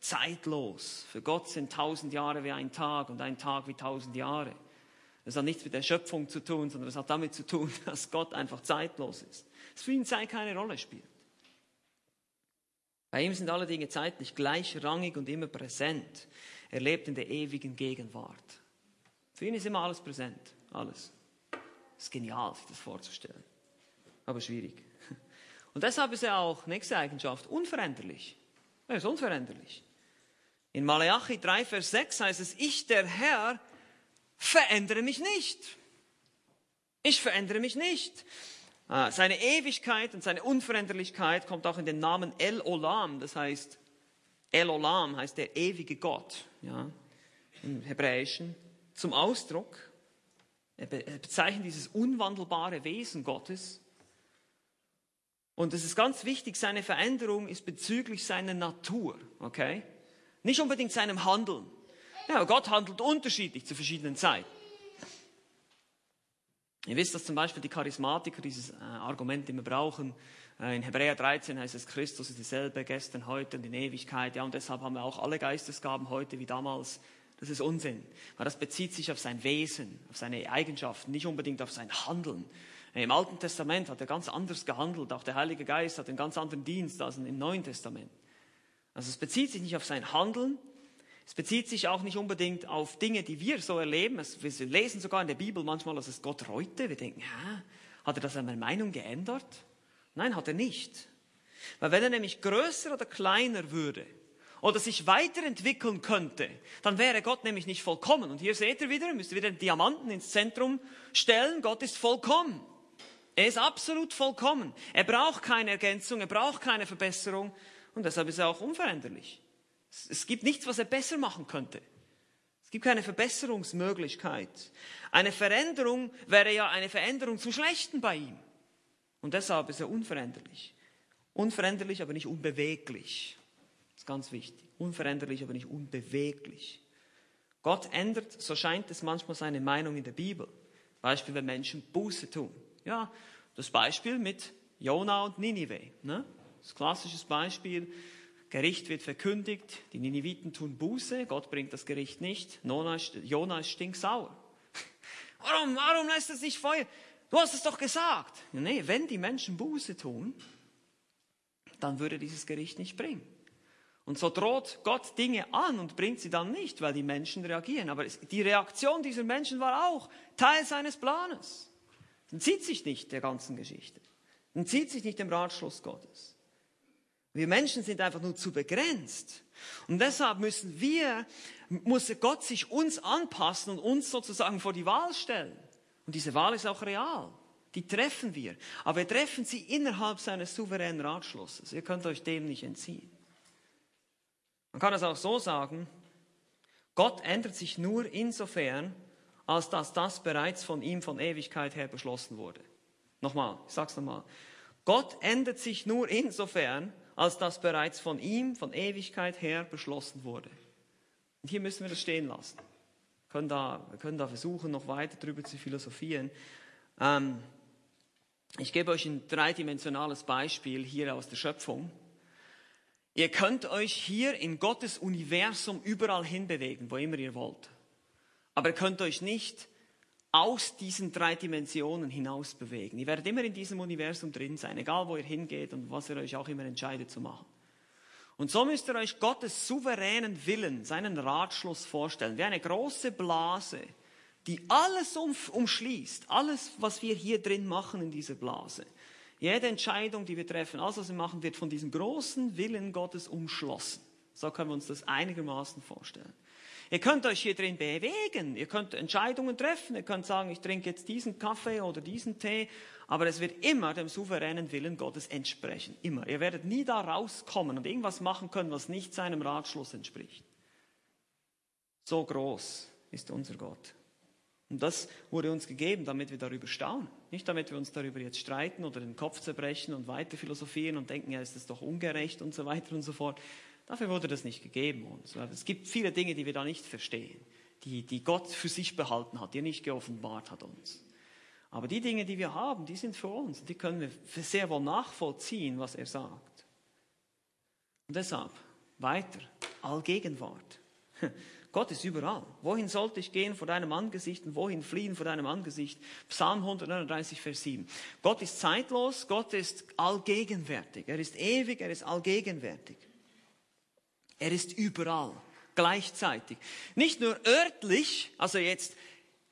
Zeitlos. Für Gott sind tausend Jahre wie ein Tag und ein Tag wie tausend Jahre. Das hat nichts mit der Schöpfung zu tun, sondern das hat damit zu tun, dass Gott einfach zeitlos ist. Dass für ihn Zeit keine Rolle spielt. Bei ihm sind alle Dinge zeitlich gleichrangig und immer präsent. Er lebt in der ewigen Gegenwart. Für ihn ist immer alles präsent. Alles. Es ist genial, sich das vorzustellen. Aber schwierig. Und deshalb ist er auch, nächste Eigenschaft, unveränderlich. Er ist unveränderlich. In Malachi 3, Vers 6 heißt es, ich, der Herr, verändere mich nicht. Ich verändere mich nicht. Ah, seine Ewigkeit und seine Unveränderlichkeit kommt auch in den Namen El Olam, das heißt, El Olam heißt der ewige Gott, ja, im Hebräischen, zum Ausdruck. Er bezeichnet dieses unwandelbare Wesen Gottes. Und es ist ganz wichtig, seine Veränderung ist bezüglich seiner Natur, okay? Nicht unbedingt seinem Handeln. Ja, Gott handelt unterschiedlich zu verschiedenen Zeiten. Ihr wisst, dass zum Beispiel die Charismatiker dieses äh, Argument immer brauchen. Äh, in Hebräer 13 heißt es, Christus ist dieselbe gestern, heute und in Ewigkeit. Ja, und deshalb haben wir auch alle Geistesgaben heute wie damals. Das ist Unsinn, weil das bezieht sich auf sein Wesen, auf seine Eigenschaften, nicht unbedingt auf sein Handeln. Äh, Im Alten Testament hat er ganz anders gehandelt. Auch der Heilige Geist hat einen ganz anderen Dienst als im Neuen Testament. Also es bezieht sich nicht auf sein Handeln, es bezieht sich auch nicht unbedingt auf Dinge, die wir so erleben. wir lesen sogar in der Bibel manchmal, dass es Gott reute. Wir denken, hä, hat er das an meiner Meinung geändert? Nein, hat er nicht. Weil wenn er nämlich größer oder kleiner würde oder sich weiterentwickeln könnte, dann wäre Gott nämlich nicht vollkommen. Und hier seht ihr wieder, müsst ihr wieder den Diamanten ins Zentrum stellen. Gott ist vollkommen. Er ist absolut vollkommen. Er braucht keine Ergänzung, er braucht keine Verbesserung und deshalb ist er auch unveränderlich. Es gibt nichts, was er besser machen könnte. Es gibt keine Verbesserungsmöglichkeit. Eine Veränderung wäre ja eine Veränderung zu Schlechten bei ihm. Und deshalb ist er unveränderlich. Unveränderlich, aber nicht unbeweglich. Das ist ganz wichtig. Unveränderlich, aber nicht unbeweglich. Gott ändert, so scheint es manchmal, seine Meinung in der Bibel. Beispiel, wenn Menschen Buße tun. Ja, das Beispiel mit Jona und Ninive. Ne? Das klassisches Beispiel. Gericht wird verkündigt, die Niniviten tun Buße, Gott bringt das Gericht nicht, Jona ist stinksauer. Warum, warum lässt es nicht Feuer? Du hast es doch gesagt. Nee, wenn die Menschen Buße tun, dann würde dieses Gericht nicht bringen. Und so droht Gott Dinge an und bringt sie dann nicht, weil die Menschen reagieren. Aber die Reaktion dieser Menschen war auch Teil seines Planes. Entzieht sich nicht der ganzen Geschichte. Entzieht sich nicht dem Ratschluss Gottes. Wir Menschen sind einfach nur zu begrenzt. Und deshalb müssen wir, muss Gott sich uns anpassen und uns sozusagen vor die Wahl stellen. Und diese Wahl ist auch real. Die treffen wir. Aber wir treffen sie innerhalb seines souveränen Ratschlusses. Ihr könnt euch dem nicht entziehen. Man kann es auch so sagen, Gott ändert sich nur insofern, als dass das bereits von ihm von Ewigkeit her beschlossen wurde. Nochmal, ich sag's nochmal. Gott ändert sich nur insofern, als das bereits von ihm von Ewigkeit her beschlossen wurde. Und hier müssen wir das stehen lassen. Wir können da, wir können da versuchen, noch weiter darüber zu philosophieren. Ähm, ich gebe euch ein dreidimensionales Beispiel hier aus der Schöpfung. Ihr könnt euch hier in Gottes Universum überall hinbewegen, wo immer ihr wollt. Aber ihr könnt euch nicht aus diesen drei Dimensionen hinaus bewegen. Ihr werdet immer in diesem Universum drin sein, egal wo ihr hingeht und was ihr euch auch immer entscheidet zu machen. Und so müsst ihr euch Gottes souveränen Willen, seinen Ratschluss vorstellen, wie eine große Blase, die alles um, umschließt, alles, was wir hier drin machen in dieser Blase. Jede Entscheidung, die wir treffen, alles, was wir machen, wird von diesem großen Willen Gottes umschlossen. So können wir uns das einigermaßen vorstellen. Ihr könnt euch hier drin bewegen, ihr könnt Entscheidungen treffen, ihr könnt sagen, ich trinke jetzt diesen Kaffee oder diesen Tee, aber es wird immer dem souveränen Willen Gottes entsprechen. Immer. Ihr werdet nie da rauskommen und irgendwas machen können, was nicht seinem Ratschluss entspricht. So groß ist unser Gott. Und das wurde uns gegeben, damit wir darüber staunen. Nicht damit wir uns darüber jetzt streiten oder den Kopf zerbrechen und weiter philosophieren und denken, ja, ist das doch ungerecht und so weiter und so fort. Dafür wurde das nicht gegeben uns. Es gibt viele Dinge, die wir da nicht verstehen, die, die Gott für sich behalten hat, die er nicht geoffenbart hat uns. Aber die Dinge, die wir haben, die sind für uns. Die können wir sehr wohl nachvollziehen, was er sagt. Und deshalb weiter, Allgegenwart. Gott ist überall. Wohin sollte ich gehen vor deinem Angesicht und wohin fliehen vor deinem Angesicht? Psalm 139, Vers 7. Gott ist zeitlos, Gott ist allgegenwärtig. Er ist ewig, er ist allgegenwärtig. Er ist überall, gleichzeitig. Nicht nur örtlich, also jetzt,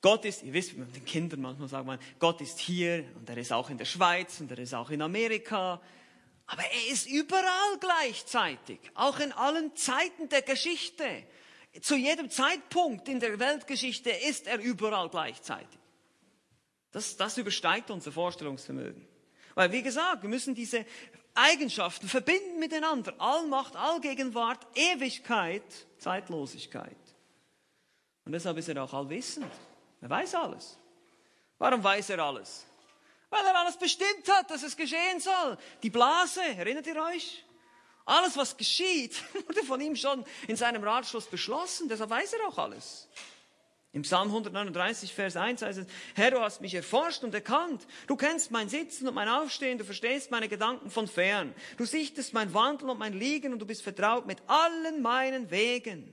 Gott ist, ihr wisst, mit den Kindern manchmal sagt man, Gott ist hier und er ist auch in der Schweiz und er ist auch in Amerika. Aber er ist überall gleichzeitig, auch in allen Zeiten der Geschichte. Zu jedem Zeitpunkt in der Weltgeschichte ist er überall gleichzeitig. Das, das übersteigt unser Vorstellungsvermögen. Weil, wie gesagt, wir müssen diese Eigenschaften verbinden miteinander. Allmacht, Allgegenwart, Ewigkeit, Zeitlosigkeit. Und deshalb ist er auch allwissend. Er weiß alles. Warum weiß er alles? Weil er alles bestimmt hat, dass es geschehen soll. Die Blase, erinnert ihr euch? Alles, was geschieht, wurde von ihm schon in seinem Ratschluss beschlossen. Deshalb weiß er auch alles. Im Psalm 139, Vers 1 heißt es, Herr, du hast mich erforscht und erkannt. Du kennst mein Sitzen und mein Aufstehen, du verstehst meine Gedanken von fern. Du sichtest mein Wandeln und mein Liegen und du bist vertraut mit allen meinen Wegen.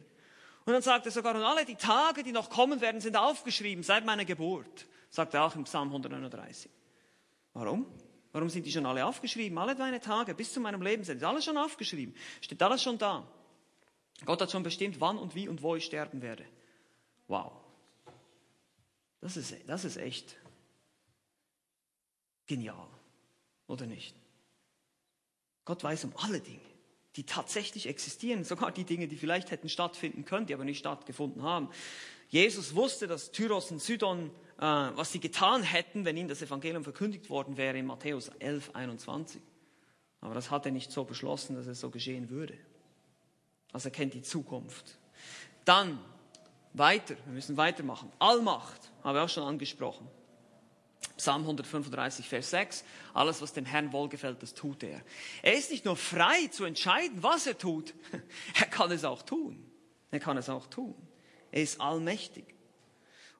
Und dann sagt er sogar, und alle die Tage, die noch kommen werden, sind aufgeschrieben seit meiner Geburt. Sagt er auch im Psalm 139. Warum? Warum sind die schon alle aufgeschrieben? Alle deine Tage bis zu meinem Leben sind alles schon aufgeschrieben. Steht alles schon da. Gott hat schon bestimmt, wann und wie und wo ich sterben werde. Wow. Das ist, das ist echt genial, oder nicht? Gott weiß um alle Dinge, die tatsächlich existieren, sogar die Dinge, die vielleicht hätten stattfinden können, die aber nicht stattgefunden haben. Jesus wusste, dass Tyros und Sidon, äh, was sie getan hätten, wenn ihnen das Evangelium verkündigt worden wäre in Matthäus 11, 21. Aber das hat er nicht so beschlossen, dass es so geschehen würde. Also er kennt die Zukunft. Dann weiter, wir müssen weitermachen. Allmacht, habe ich auch schon angesprochen. Psalm 135, Vers 6. Alles, was dem Herrn wohlgefällt, das tut er. Er ist nicht nur frei zu entscheiden, was er tut. Er kann es auch tun. Er kann es auch tun. Er ist allmächtig.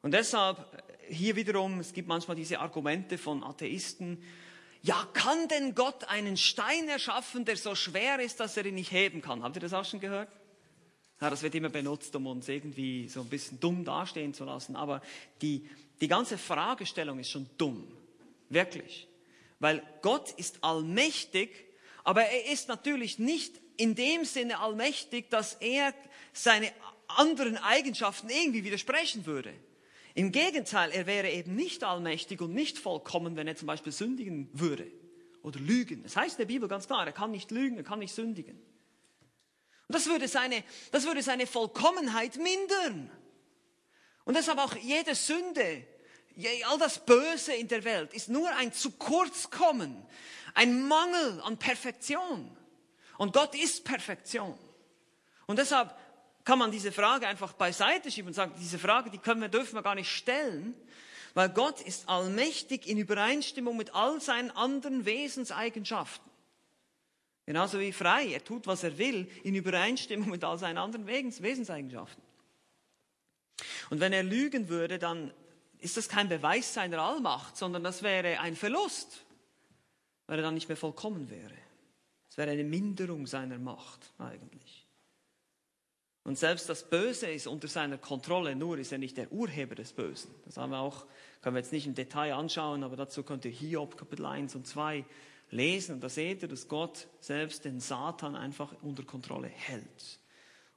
Und deshalb hier wiederum, es gibt manchmal diese Argumente von Atheisten. Ja, kann denn Gott einen Stein erschaffen, der so schwer ist, dass er ihn nicht heben kann? Habt ihr das auch schon gehört? Ja, das wird immer benutzt, um uns irgendwie so ein bisschen dumm dastehen zu lassen. Aber die, die ganze Fragestellung ist schon dumm. Wirklich. Weil Gott ist allmächtig, aber er ist natürlich nicht in dem Sinne allmächtig, dass er seine anderen Eigenschaften irgendwie widersprechen würde. Im Gegenteil, er wäre eben nicht allmächtig und nicht vollkommen, wenn er zum Beispiel sündigen würde oder lügen. Das heißt in der Bibel ganz klar, er kann nicht lügen, er kann nicht sündigen. Und das würde seine, das würde seine Vollkommenheit mindern. Und deshalb auch jede Sünde, all das Böse in der Welt ist nur ein zu kurz kommen, ein Mangel an Perfektion. Und Gott ist Perfektion. Und deshalb kann man diese Frage einfach beiseite schieben und sagen, diese Frage, die können wir, dürfen wir gar nicht stellen, weil Gott ist allmächtig in Übereinstimmung mit all seinen anderen Wesenseigenschaften. Genauso wie frei, er tut, was er will, in Übereinstimmung mit all seinen anderen Wesenseigenschaften. Und wenn er lügen würde, dann ist das kein Beweis seiner Allmacht, sondern das wäre ein Verlust, weil er dann nicht mehr vollkommen wäre. Es wäre eine Minderung seiner Macht eigentlich. Und selbst das Böse ist unter seiner Kontrolle, nur ist er nicht der Urheber des Bösen. Das haben wir auch, können wir jetzt nicht im Detail anschauen, aber dazu könnt ihr Hiob Kapitel 1 und 2 lesen. Und da seht ihr, dass Gott selbst den Satan einfach unter Kontrolle hält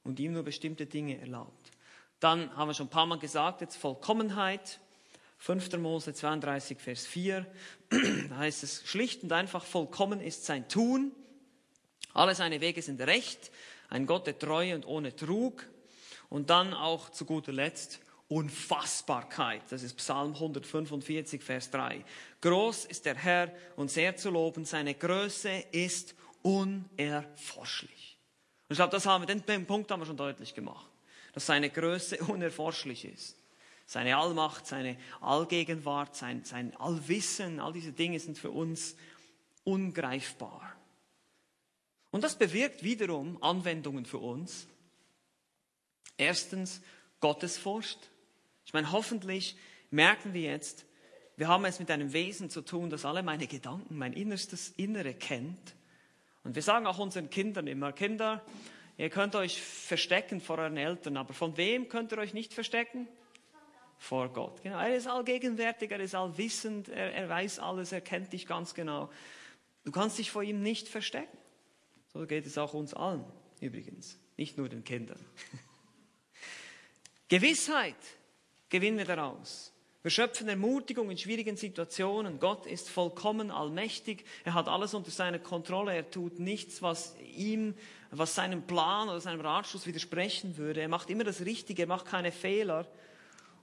und ihm nur bestimmte Dinge erlaubt. Dann haben wir schon ein paar Mal gesagt, jetzt Vollkommenheit. 5. Mose 32, Vers 4. Da heißt es, schlicht und einfach vollkommen ist sein Tun. Alle seine Wege sind recht. Ein Gott der Treue und ohne Trug. Und dann auch zu guter Letzt Unfassbarkeit. Das ist Psalm 145, Vers 3. Groß ist der Herr und sehr zu loben. Seine Größe ist unerforschlich. Und ich glaube, das haben wir, den Punkt haben wir schon deutlich gemacht dass seine Größe unerforschlich ist. Seine Allmacht, seine Allgegenwart, sein, sein Allwissen, all diese Dinge sind für uns ungreifbar. Und das bewirkt wiederum Anwendungen für uns. Erstens, Gottesfurcht. Ich meine, hoffentlich merken wir jetzt, wir haben es mit einem Wesen zu tun, das alle meine Gedanken, mein innerstes Innere kennt. Und wir sagen auch unseren Kindern immer, Kinder, Ihr könnt euch verstecken vor euren Eltern, aber von wem könnt ihr euch nicht verstecken? Vor Gott. Genau. Er ist allgegenwärtig, er ist allwissend, er, er weiß alles, er kennt dich ganz genau. Du kannst dich vor ihm nicht verstecken. So geht es auch uns allen übrigens, nicht nur den Kindern. Gewissheit gewinnen wir daraus. Wir schöpfen Ermutigung in schwierigen Situationen. Gott ist vollkommen allmächtig. Er hat alles unter seiner Kontrolle. Er tut nichts, was ihm was seinem Plan oder seinem Ratschluss widersprechen würde. Er macht immer das Richtige, er macht keine Fehler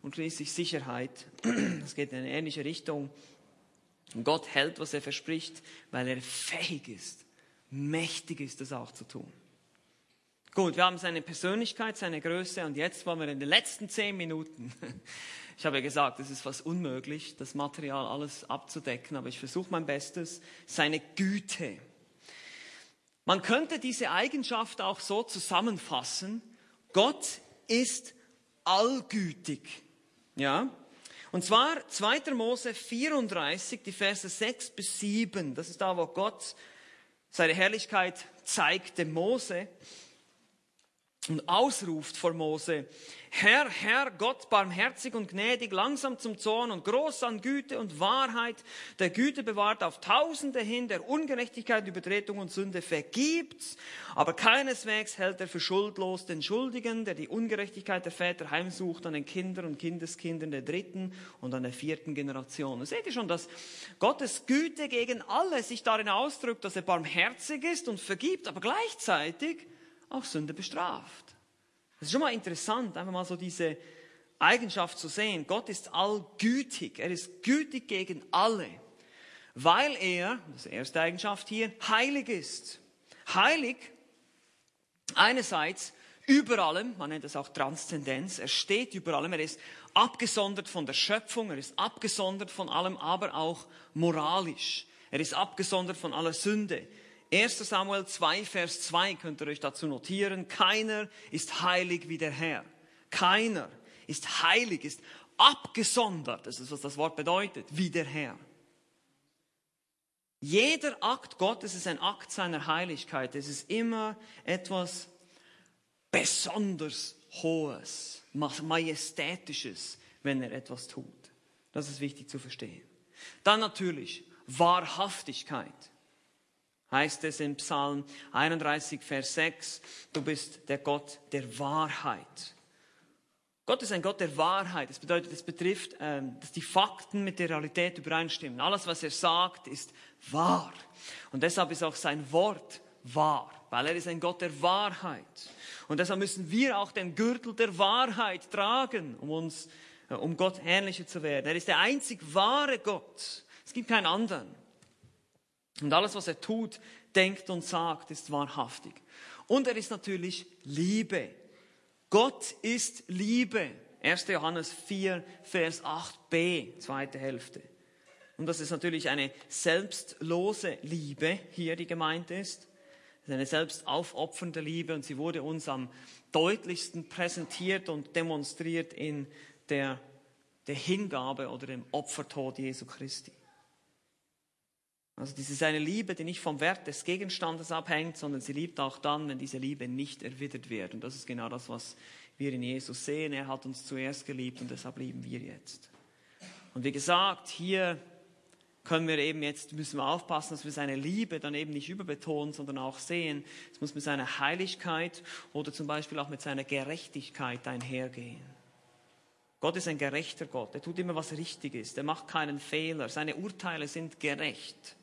und schließlich Sicherheit. Das geht in eine ähnliche Richtung. Gott hält, was er verspricht, weil er fähig ist, mächtig ist, das auch zu tun. Gut, wir haben seine Persönlichkeit, seine Größe und jetzt wollen wir in den letzten zehn Minuten. Ich habe ja gesagt, es ist fast unmöglich, das Material alles abzudecken, aber ich versuche mein Bestes. Seine Güte. Man könnte diese Eigenschaft auch so zusammenfassen. Gott ist allgütig. Ja? Und zwar 2. Mose 34, die Verse 6 bis 7. Das ist da, wo Gott seine Herrlichkeit zeigt dem Mose und ausruft vor Mose, Herr, Herr, Gott, barmherzig und gnädig, langsam zum Zorn und groß an Güte und Wahrheit, der Güte bewahrt auf Tausende hin, der Ungerechtigkeit, Übertretung und Sünde vergibt, aber keineswegs hält er für schuldlos den Schuldigen, der die Ungerechtigkeit der Väter heimsucht an den Kindern und Kindeskindern der dritten und an der vierten Generation. Da seht ihr schon, dass Gottes Güte gegen alle sich darin ausdrückt, dass er barmherzig ist und vergibt, aber gleichzeitig auch Sünde bestraft. Das ist schon mal interessant, einfach mal so diese Eigenschaft zu sehen. Gott ist allgütig. Er ist gütig gegen alle, weil er, das ist die erste Eigenschaft hier, heilig ist. Heilig einerseits über allem, man nennt es auch Transzendenz, er steht über allem, er ist abgesondert von der Schöpfung, er ist abgesondert von allem, aber auch moralisch. Er ist abgesondert von aller Sünde. 1 Samuel 2, Vers 2 könnt ihr euch dazu notieren. Keiner ist heilig wie der Herr. Keiner ist heilig, ist abgesondert. Das ist, was das Wort bedeutet, wie der Herr. Jeder Akt Gottes ist ein Akt seiner Heiligkeit. Es ist immer etwas besonders Hohes, Majestätisches, wenn er etwas tut. Das ist wichtig zu verstehen. Dann natürlich Wahrhaftigkeit heißt es in Psalm 31, Vers 6, du bist der Gott der Wahrheit. Gott ist ein Gott der Wahrheit. Das bedeutet, es betrifft, ähm, dass die Fakten mit der Realität übereinstimmen. Alles, was er sagt, ist wahr. Und deshalb ist auch sein Wort wahr. weil er ist ein Gott der Wahrheit. Und deshalb müssen wir auch den Gürtel der Wahrheit tragen, um uns, äh, um Gott ähnlicher zu werden. Er ist der einzig wahre Gott. Es gibt keinen anderen. Und alles, was er tut, denkt und sagt, ist wahrhaftig. Und er ist natürlich Liebe. Gott ist Liebe. 1. Johannes 4, Vers 8b, zweite Hälfte. Und das ist natürlich eine selbstlose Liebe hier, die gemeint ist. Es ist eine selbstaufopfernde Liebe und sie wurde uns am deutlichsten präsentiert und demonstriert in der, der Hingabe oder dem Opfertod Jesu Christi. Also das ist eine Liebe, die nicht vom Wert des Gegenstandes abhängt, sondern sie liebt auch dann, wenn diese Liebe nicht erwidert wird. Und das ist genau das, was wir in Jesus sehen. Er hat uns zuerst geliebt und deshalb lieben wir jetzt. Und wie gesagt, hier können wir eben jetzt, müssen wir aufpassen, dass wir seine Liebe dann eben nicht überbetonen, sondern auch sehen, es muss mit seiner Heiligkeit oder zum Beispiel auch mit seiner Gerechtigkeit einhergehen. Gott ist ein gerechter Gott. Er tut immer, was richtig ist. Er macht keinen Fehler. Seine Urteile sind gerecht.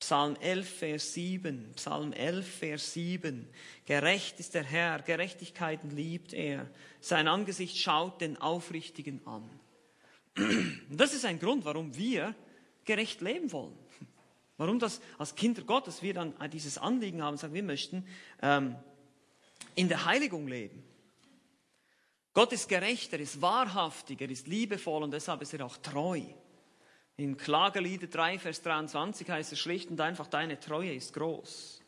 Psalm 11, Vers 7. Psalm 11, Vers 7. Gerecht ist der Herr, Gerechtigkeiten liebt er. Sein Angesicht schaut den Aufrichtigen an. Das ist ein Grund, warum wir gerecht leben wollen. Warum das als Kinder Gottes wir dann dieses Anliegen haben, sagen, wir möchten ähm, in der Heiligung leben. Gott ist gerecht, er ist wahrhaftig, er ist liebevoll und deshalb ist er auch treu. In Klagelieder 3, Vers 23 heißt es schlicht und einfach, deine Treue ist groß.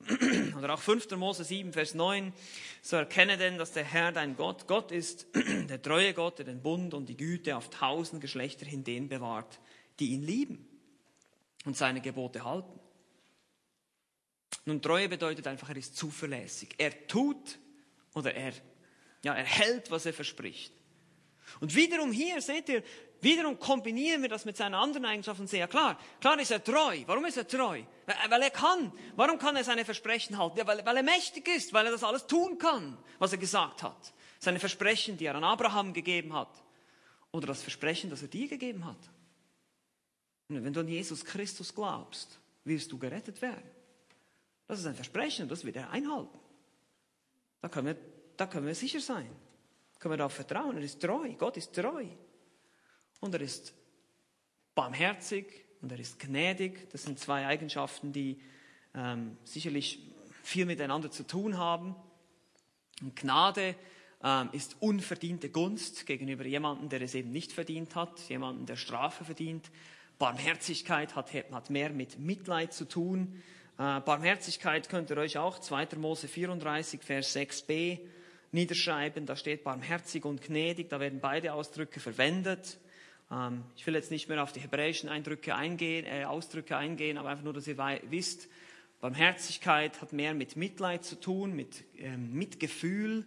Oder auch 5. Mose 7, Vers 9, so erkenne denn, dass der Herr dein Gott, Gott ist, der treue Gott, der den Bund und die Güte auf tausend Geschlechter hin den bewahrt, die ihn lieben und seine Gebote halten. Nun, Treue bedeutet einfach, er ist zuverlässig. Er tut oder er, ja, er hält, was er verspricht. Und wiederum hier, seht ihr, Wiederum kombinieren wir das mit seinen anderen Eigenschaften sehr klar. Klar ist er treu. Warum ist er treu? Weil er kann. Warum kann er seine Versprechen halten? Ja, weil, weil er mächtig ist, weil er das alles tun kann, was er gesagt hat. Seine Versprechen, die er an Abraham gegeben hat. Oder das Versprechen, das er dir gegeben hat. Und wenn du an Jesus Christus glaubst, wirst du gerettet werden. Das ist ein Versprechen, das wird er einhalten. Da können wir, da können wir sicher sein. Da können wir darauf vertrauen. Er ist treu. Gott ist treu. Und er ist barmherzig und er ist gnädig. Das sind zwei Eigenschaften, die ähm, sicherlich viel miteinander zu tun haben. Und Gnade ähm, ist unverdiente Gunst gegenüber jemandem, der es eben nicht verdient hat, jemandem, der Strafe verdient. Barmherzigkeit hat, hat mehr mit Mitleid zu tun. Äh, Barmherzigkeit könnt ihr euch auch 2. Mose 34, Vers 6b niederschreiben. Da steht barmherzig und gnädig, da werden beide Ausdrücke verwendet. Ähm, ich will jetzt nicht mehr auf die hebräischen Eindrücke eingehen, äh, Ausdrücke eingehen, aber einfach nur, dass ihr wisst, Barmherzigkeit hat mehr mit Mitleid zu tun, mit ähm, Mitgefühl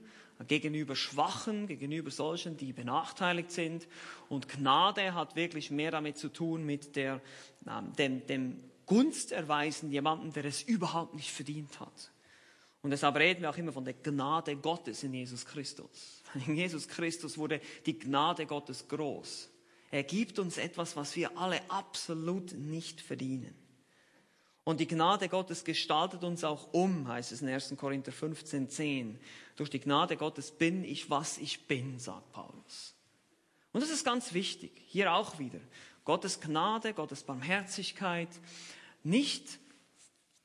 gegenüber Schwachen, gegenüber solchen, die benachteiligt sind. Und Gnade hat wirklich mehr damit zu tun, mit der, ähm, dem, dem Gunst erweisen jemanden, der es überhaupt nicht verdient hat. Und deshalb reden wir auch immer von der Gnade Gottes in Jesus Christus. In Jesus Christus wurde die Gnade Gottes groß. Er gibt uns etwas, was wir alle absolut nicht verdienen. Und die Gnade Gottes gestaltet uns auch um, heißt es in 1. Korinther 15, 10. Durch die Gnade Gottes bin ich, was ich bin, sagt Paulus. Und das ist ganz wichtig, hier auch wieder. Gottes Gnade, Gottes Barmherzigkeit, nicht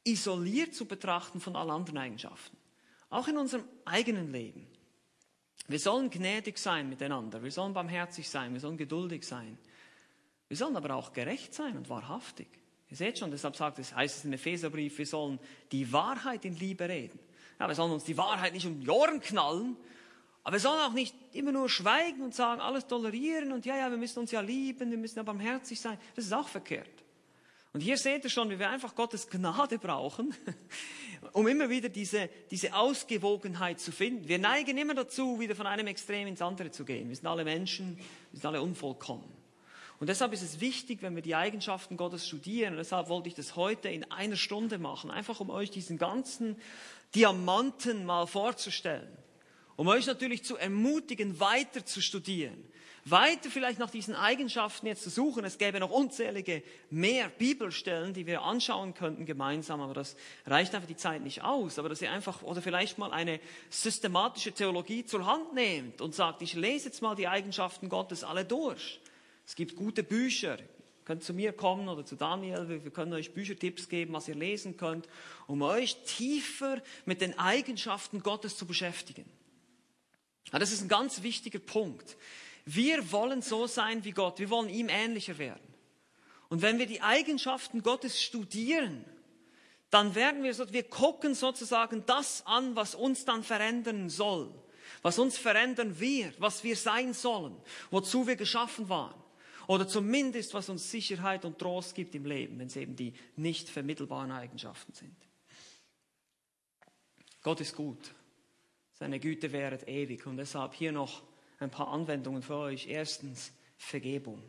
isoliert zu betrachten von allen anderen Eigenschaften. Auch in unserem eigenen Leben. Wir sollen gnädig sein miteinander, wir sollen barmherzig sein, wir sollen geduldig sein. Wir sollen aber auch gerecht sein und wahrhaftig. Ihr seht schon, deshalb sagt es, heißt es im Epheserbrief, wir sollen die Wahrheit in Liebe reden. Ja, wir sollen uns die Wahrheit nicht um die Ohren knallen, aber wir sollen auch nicht immer nur schweigen und sagen, alles tolerieren und ja, ja, wir müssen uns ja lieben, wir müssen ja barmherzig sein. Das ist auch verkehrt. Und hier seht ihr schon, wie wir einfach Gottes Gnade brauchen, um immer wieder diese, diese Ausgewogenheit zu finden. Wir neigen immer dazu, wieder von einem Extrem ins andere zu gehen. Wir sind alle Menschen, wir sind alle unvollkommen. Und deshalb ist es wichtig, wenn wir die Eigenschaften Gottes studieren, und deshalb wollte ich das heute in einer Stunde machen, einfach um euch diesen ganzen Diamanten mal vorzustellen um euch natürlich zu ermutigen, weiter zu studieren, weiter vielleicht nach diesen Eigenschaften jetzt zu suchen. Es gäbe noch unzählige mehr Bibelstellen, die wir anschauen könnten gemeinsam, aber das reicht einfach die Zeit nicht aus. Aber dass ihr einfach oder vielleicht mal eine systematische Theologie zur Hand nehmt und sagt, ich lese jetzt mal die Eigenschaften Gottes alle durch. Es gibt gute Bücher, könnt zu mir kommen oder zu Daniel, wir können euch Büchertipps geben, was ihr lesen könnt, um euch tiefer mit den Eigenschaften Gottes zu beschäftigen. Das ist ein ganz wichtiger Punkt. Wir wollen so sein wie Gott, wir wollen ihm ähnlicher werden. Und wenn wir die Eigenschaften Gottes studieren, dann werden wir so, wir gucken sozusagen das an, was uns dann verändern soll, was uns verändern wird, was wir sein sollen, wozu wir geschaffen waren. Oder zumindest, was uns Sicherheit und Trost gibt im Leben, wenn es eben die nicht vermittelbaren Eigenschaften sind. Gott ist gut. Seine Güte währet ewig. Und deshalb hier noch ein paar Anwendungen für euch. Erstens, Vergebung.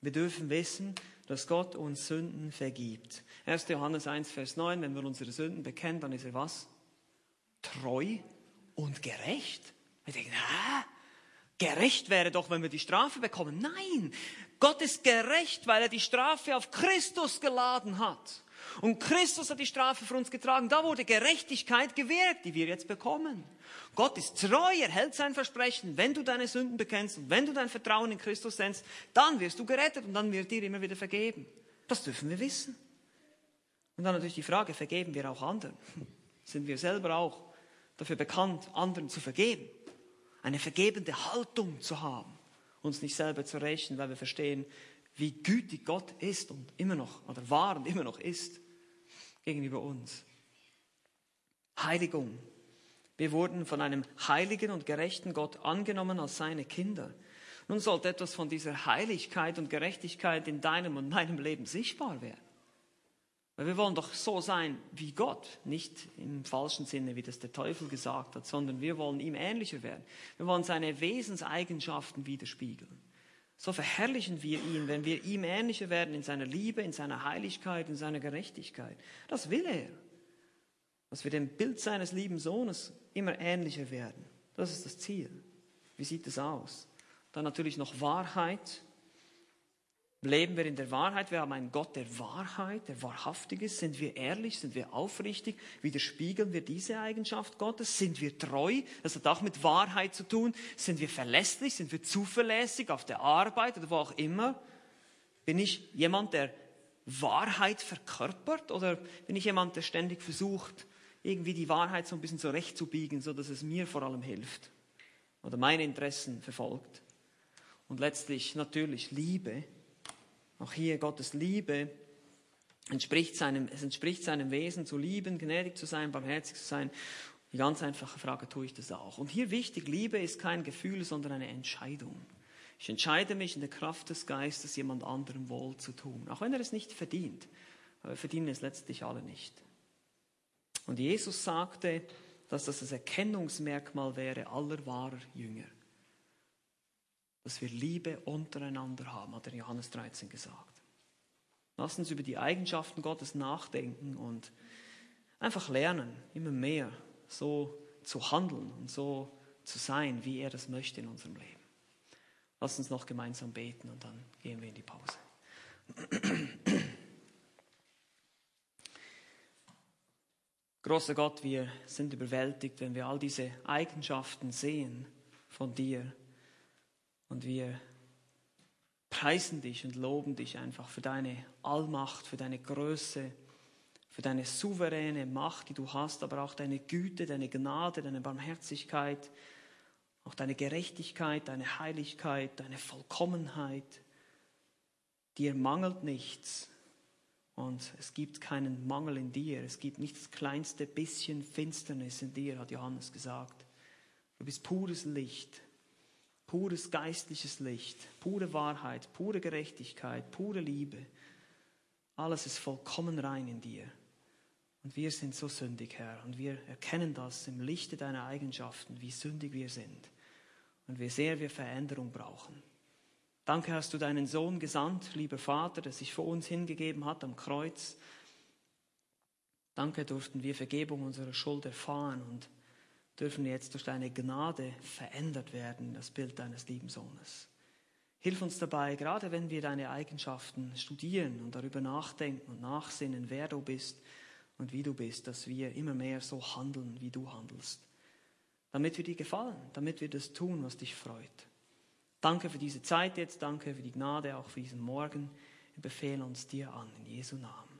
Wir dürfen wissen, dass Gott uns Sünden vergibt. 1. Johannes 1, Vers 9, wenn wir unsere Sünden bekennen, dann ist er was? Treu und gerecht. Wir denken, hä? Gerecht wäre doch, wenn wir die Strafe bekommen. Nein, Gott ist gerecht, weil er die Strafe auf Christus geladen hat. Und Christus hat die Strafe für uns getragen. Da wurde Gerechtigkeit gewirkt, die wir jetzt bekommen. Gott ist treu, er hält sein Versprechen. Wenn du deine Sünden bekennst und wenn du dein Vertrauen in Christus setzt, dann wirst du gerettet und dann wird dir immer wieder vergeben. Das dürfen wir wissen. Und dann natürlich die Frage, vergeben wir auch anderen? Sind wir selber auch dafür bekannt, anderen zu vergeben? eine vergebende Haltung zu haben, uns nicht selber zu rächen, weil wir verstehen, wie gütig Gott ist und immer noch, oder war und immer noch ist gegenüber uns. Heiligung. Wir wurden von einem heiligen und gerechten Gott angenommen als seine Kinder. Nun sollte etwas von dieser Heiligkeit und Gerechtigkeit in deinem und meinem Leben sichtbar werden. Weil wir wollen doch so sein wie Gott, nicht im falschen Sinne, wie das der Teufel gesagt hat, sondern wir wollen ihm ähnlicher werden. Wir wollen seine Wesenseigenschaften widerspiegeln. So verherrlichen wir ihn, wenn wir ihm ähnlicher werden in seiner Liebe, in seiner Heiligkeit, in seiner Gerechtigkeit. Das will er. Dass wir dem Bild seines lieben Sohnes immer ähnlicher werden. Das ist das Ziel. Wie sieht es aus? Dann natürlich noch Wahrheit, Leben wir in der Wahrheit? Wir haben einen Gott der Wahrheit, der wahrhaftig ist. Sind wir ehrlich? Sind wir aufrichtig? Widerspiegeln wir diese Eigenschaft Gottes? Sind wir treu? Das hat auch mit Wahrheit zu tun. Sind wir verlässlich? Sind wir zuverlässig auf der Arbeit oder wo auch immer? Bin ich jemand, der Wahrheit verkörpert? Oder bin ich jemand, der ständig versucht, irgendwie die Wahrheit so ein bisschen zurechtzubiegen, so dass es mir vor allem hilft? Oder meine Interessen verfolgt? Und letztlich natürlich Liebe auch hier Gottes Liebe entspricht seinem, es entspricht seinem Wesen zu lieben, gnädig zu sein, barmherzig zu sein. Die ganz einfache Frage, tue ich das auch? Und hier wichtig, Liebe ist kein Gefühl, sondern eine Entscheidung. Ich entscheide mich in der Kraft des Geistes, jemand anderem Wohl zu tun, auch wenn er es nicht verdient. Aber wir verdienen es letztlich alle nicht. Und Jesus sagte, dass das das Erkennungsmerkmal wäre aller wahrer Jünger dass wir Liebe untereinander haben, hat er Johannes 13 gesagt. Lass uns über die Eigenschaften Gottes nachdenken und einfach lernen, immer mehr so zu handeln und so zu sein, wie er das möchte in unserem Leben. Lass uns noch gemeinsam beten und dann gehen wir in die Pause. Großer Gott, wir sind überwältigt, wenn wir all diese Eigenschaften sehen von dir. Und wir preisen dich und loben dich einfach für deine Allmacht, für deine Größe, für deine souveräne Macht, die du hast, aber auch deine Güte, deine Gnade, deine Barmherzigkeit, auch deine Gerechtigkeit, deine Heiligkeit, deine Vollkommenheit. Dir mangelt nichts und es gibt keinen Mangel in dir. Es gibt nicht das kleinste bisschen Finsternis in dir, hat Johannes gesagt. Du bist pures Licht pures geistliches Licht, pure Wahrheit, pure Gerechtigkeit, pure Liebe. Alles ist vollkommen rein in dir. Und wir sind so sündig, Herr. Und wir erkennen das im Lichte deiner Eigenschaften, wie sündig wir sind. Und wie sehr wir Veränderung brauchen. Danke hast du deinen Sohn gesandt, lieber Vater, der sich für uns hingegeben hat am Kreuz. Danke durften wir Vergebung unserer Schuld erfahren und dürfen jetzt durch deine Gnade verändert werden, das Bild deines lieben Sohnes. Hilf uns dabei, gerade wenn wir deine Eigenschaften studieren und darüber nachdenken und nachsinnen, wer du bist und wie du bist, dass wir immer mehr so handeln, wie du handelst. Damit wir dir gefallen, damit wir das tun, was dich freut. Danke für diese Zeit jetzt, danke für die Gnade, auch für diesen Morgen. Wir befehlen uns dir an, in Jesu Namen.